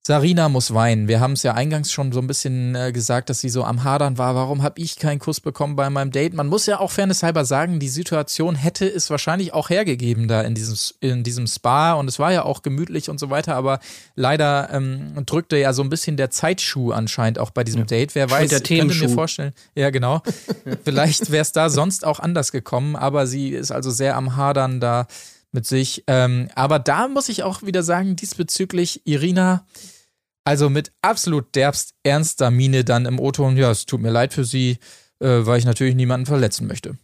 Sarina muss weinen. Wir haben es ja eingangs schon so ein bisschen äh, gesagt, dass sie so am Hadern war. Warum habe ich keinen Kuss bekommen bei meinem Date? Man muss ja auch fairnesshalber sagen, die Situation hätte es wahrscheinlich auch hergegeben da in diesem, in diesem Spa und es war ja auch gemütlich und so weiter, aber leider ähm, drückte ja so ein bisschen der Zeitschuh anscheinend auch bei diesem Date. Wer weiß, der ich könnte mir vorstellen, ja genau, vielleicht wäre es da sonst auch anders gekommen, aber sie ist also sehr am Hadern da mit sich. Ähm, aber da muss ich auch wieder sagen, diesbezüglich Irina, also mit absolut derbst ernster Miene dann im O-Ton, ja, es tut mir leid für sie, äh, weil ich natürlich niemanden verletzen möchte.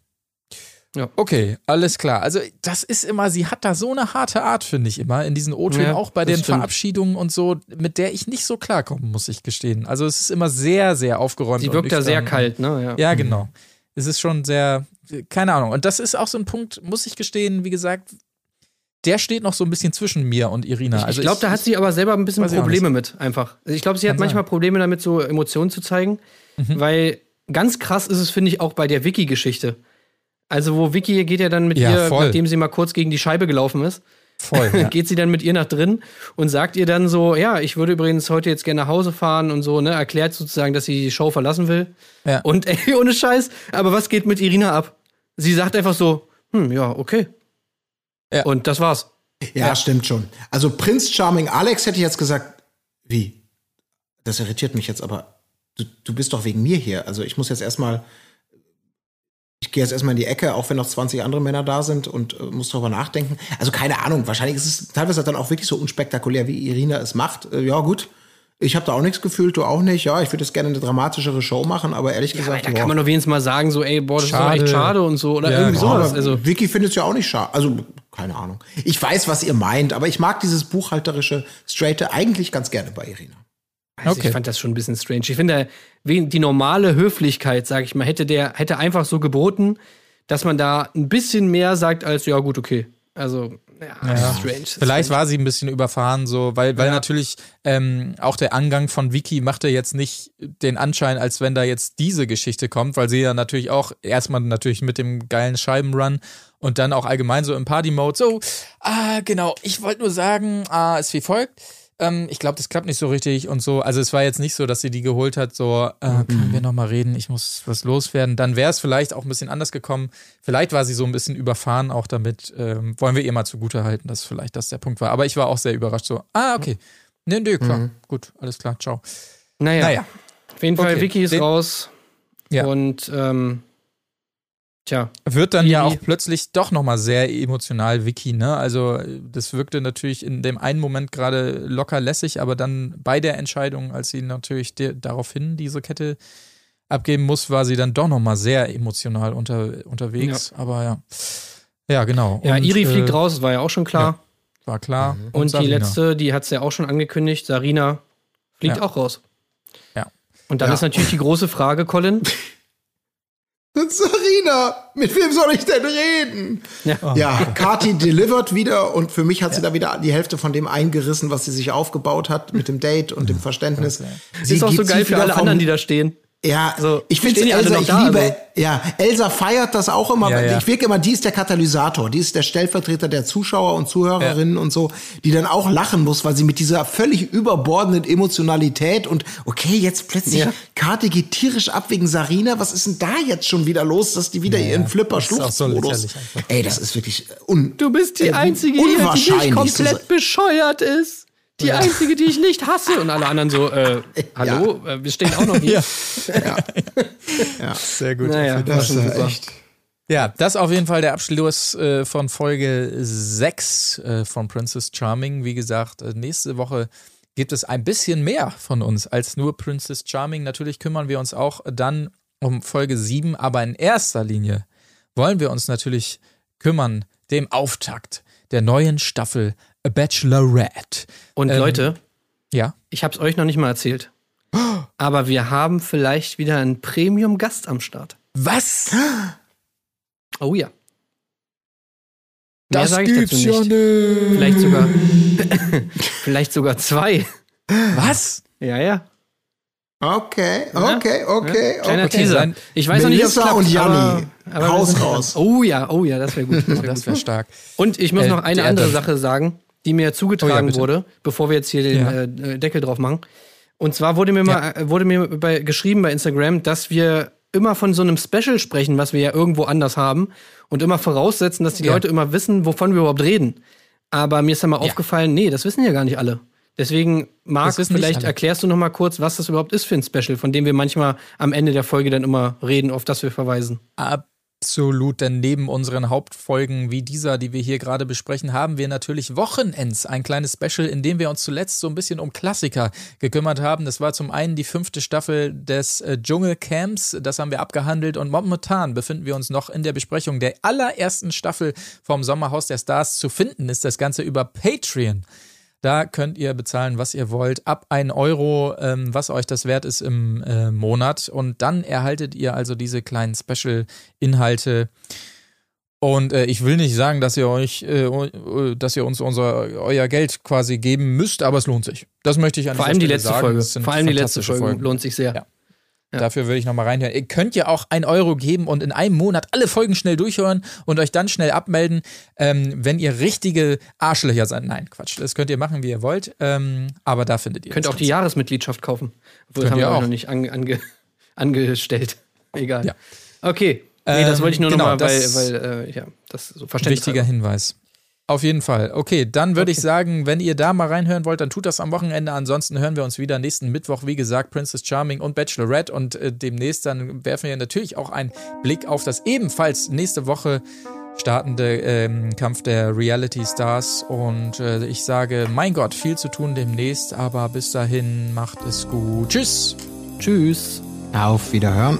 Ja. Okay, alles klar. Also das ist immer, sie hat da so eine harte Art, finde ich immer, in diesen O-Tönen, Ja, auch bei den stimmt. Verabschiedungen und so, mit der ich nicht so klarkomme, muss ich gestehen. Also es ist immer sehr, sehr aufgeräumt. Sie wirkt da sehr kalt, ne? Ja. Ja, genau. Es ist schon sehr, keine Ahnung. Und das ist auch so ein Punkt, muss ich gestehen, wie gesagt, der steht noch so ein bisschen zwischen mir und Irina. Ich, also ich glaube, da hat sie aber selber ein bisschen Probleme mit, einfach. Also Ich glaube, sie hat Kann sein. manchmal Probleme damit, so Emotionen zu zeigen, Mhm. weil ganz krass ist es, finde ich, auch bei der Vicky-Geschichte. Also, wo Vicky geht ja dann mit Ja, ihr, voll. nachdem sie mal kurz gegen die Scheibe gelaufen ist, Voll. Ja. geht sie dann mit ihr nach drin und sagt ihr dann so, ja, ich würde übrigens heute jetzt gerne nach Hause fahren und so, ne, erklärt sozusagen, dass sie die Show verlassen will. Ja. Und ey, ohne Scheiß, aber was geht mit Irina ab? Sie sagt einfach so, hm, ja, okay. Ja. Und das war's. Ja, stimmt schon. Also Prinz Charming Alex hätte ich jetzt gesagt, wie? Das irritiert mich jetzt, aber du, du bist doch wegen mir hier. Also ich muss jetzt erstmal, ich gehe jetzt erstmal in die Ecke, auch wenn noch 20 andere Männer da sind und äh, muss darüber nachdenken. Also keine Ahnung, wahrscheinlich ist es teilweise dann auch wirklich so unspektakulär, wie Irina es macht. Äh, ja, gut. Ich habe da auch nichts gefühlt, du auch nicht. Ja, ich würde jetzt gerne eine dramatischere Show machen, aber ehrlich Aber gesagt, da boah. kann man doch wenigstens mal sagen, so, ey, boah, das ist Schade. doch echt schade und so. Oder Ja, irgendwie genau. sowas. Aber Also, Vicky findet es ja auch nicht schade. Also, keine Ahnung. Ich weiß, was ihr meint, aber ich mag dieses buchhalterische, straighte eigentlich ganz gerne bei Irina. Also Okay. Ich fand das schon ein bisschen strange. Ich finde, die normale Höflichkeit, sag ich mal, hätte der hätte einfach so geboten, dass man da ein bisschen mehr sagt als ja gut okay. Also ja, strange. Vielleicht war sie ein bisschen überfahren, so, weil, weil Ja. natürlich ähm, auch der Angang von Vicky machte jetzt nicht den Anschein, als wenn da jetzt diese Geschichte kommt, weil sie ja natürlich auch erstmal natürlich mit dem geilen Scheibenrun und dann auch allgemein so im Party-Mode so, ah, genau, ich wollte nur sagen, ah, ist wie folgt. Ähm, ich glaube, das klappt nicht so richtig und so. Also es war jetzt nicht so, dass sie die geholt hat, so, äh, können wir noch mal reden, ich muss was loswerden. Dann wäre es vielleicht auch ein bisschen anders gekommen. Vielleicht war sie so ein bisschen überfahren auch damit. Ähm, wollen wir ihr mal zugute halten, dass vielleicht das der Punkt war. Aber ich war auch sehr überrascht, so, ah, okay. Nee, nee, klar. Gut, alles klar, ciao. Naja, Naja. auf jeden Fall, Okay. Vicky ist Den- raus. Ja. Und ähm, tja, Wird dann Die- ja auch plötzlich doch nochmal sehr emotional, Vicky, ne? Also, das wirkte natürlich in dem einen Moment gerade locker lässig, aber dann bei der Entscheidung, als sie natürlich de- daraufhin diese Kette abgeben muss, war sie dann doch nochmal sehr emotional unter, unterwegs. Aber ja. Ja, genau. ja, Und, Iri fliegt äh, raus, war ja auch schon klar. War klar. Und, die Sarina. letzte, die hat es ja auch schon angekündigt, Sarina fliegt Ja. auch raus. Ja. Und dann Ja. ist natürlich die große Frage, Colin. Sarina, mit wem soll ich denn reden? Ja. Ja, Kati delivered wieder und für mich hat sie da wieder die Hälfte von dem eingerissen, was sie sich aufgebaut hat mit dem Date und dem Verständnis. Sie ist auch so geil für alle anderen, die da stehen. Ja, So, ich finde Elsa, ich da, liebe, also? ja, Elsa feiert das auch immer. Ja, ja. Ich wirke immer, die ist der Katalysator, die ist der Stellvertreter der Zuschauer und Zuhörerinnen und so, die dann auch lachen muss, weil sie mit dieser völlig überbordenden Emotionalität und okay, jetzt plötzlich, Ja. Kati geht tierisch ab wegen Sarina, was ist denn da jetzt schon wieder los, dass die wieder ihren flipper auch so. Ey, das ist wirklich un Du bist die äh, Einzige die nicht komplett bescheuert ist. Die Einzige, die ich nicht hasse. Und alle anderen so, äh, hallo, äh, wir stehen auch noch hier. Sehr gut. Naja. Das war schon ist echt. Ja, das ist auf jeden Fall der Abschluss äh, von Folge 6 äh, von Princess Charming. Wie gesagt, äh, nächste Woche gibt es ein bisschen mehr von uns als nur Princess Charming. Natürlich kümmern wir uns auch dann um Folge 7, aber in erster Linie wollen wir uns natürlich kümmern dem Auftakt der neuen Staffel A Bachelorette. Und Ähm, Leute, Ja, ich hab's euch noch nicht mal erzählt. Aber wir haben vielleicht wieder einen Premium-Gast am Start. was? Oh ja. Mehr Das sage ich dazu gibt's ja nicht. nicht. Vielleicht sogar, vielleicht sogar zwei. Was? Ja, ja. Okay, okay, okay, Kleiner okay. Teaser. Ich weiß noch nicht, ob es Melissa klappt, und Janni, aber- aber sind- raus. Oh ja, oh ja, das wäre gut. Das wäre stark. Und ich muss Äh, noch eine der- andere Sache sagen, die mir Oh ja, zugetragen wurde, bevor wir jetzt hier den Ja. äh, Deckel drauf machen. Und zwar wurde mir mal äh, wurde mir bei, geschrieben bei Instagram, dass wir immer von so einem Special sprechen, was wir ja irgendwo anders haben und immer voraussetzen, dass die. Leute immer wissen, wovon wir überhaupt reden. Aber mir ist dann mal aufgefallen, nee, das wissen ja gar nicht alle. Deswegen, Marc, vielleicht erklärst du noch mal kurz, was das überhaupt ist für ein Special, von dem wir manchmal am Ende der Folge dann immer reden, auf das wir verweisen. Absolut, denn neben unseren Hauptfolgen wie dieser, die wir hier gerade besprechen, haben wir natürlich Wochenends, ein kleines Special, in dem wir uns zuletzt so ein bisschen um Klassiker gekümmert haben. Das war zum einen die fünfte Staffel des äh, Dschungelcamps, das haben wir abgehandelt und momentan befinden wir uns noch in der Besprechung der allerersten Staffel vom Sommerhaus der Stars. Zu finden ist das Ganze über Patreon. Da könnt ihr bezahlen, was ihr wollt, ab 1 Euro, ähm, was euch das wert ist im äh, Monat. Und dann erhaltet ihr also diese kleinen Special-Inhalte. Und äh, ich will nicht sagen, dass ihr euch, äh, äh, dass ihr uns unser euer Geld quasi geben müsst, aber es lohnt sich. Das möchte ich an Vor allem die letzte sagen. Folge. Vor allem die letzte Folge Folgen. lohnt sich sehr. Ja. Dafür würde ich nochmal reinhören. Ihr könnt ja auch ein Euro geben und in einem Monat alle Folgen schnell durchhören und euch dann schnell abmelden, ähm, wenn ihr richtige Arschlöcher seid. Nein, Quatsch. Das könnt ihr machen, wie ihr wollt. Ähm, aber da findet ihr Könnt auch die. Jahresmitgliedschaft kaufen. Obwohl, das haben wir auch noch nicht ange, ange, angestellt. Egal. Ja. Okay. Nee, das Ähm, wollte ich nur genau, nochmal, weil, weil äh, ja, das so verständlich Wichtiger Hinweis. Auf jeden Fall. Okay, dann würde ich sagen, wenn ihr da mal reinhören wollt, dann tut das am Wochenende. Ansonsten hören wir uns wieder nächsten Mittwoch, wie gesagt, Princess Charming und Bachelorette. Und äh, demnächst dann werfen wir natürlich auch einen Blick auf das ebenfalls nächste Woche startende ähm, Kampf der Reality Stars. Und äh, ich sage, mein Gott, viel zu tun demnächst. Aber bis dahin, macht es gut. Tschüss. Tschüss. Auf Wiederhören.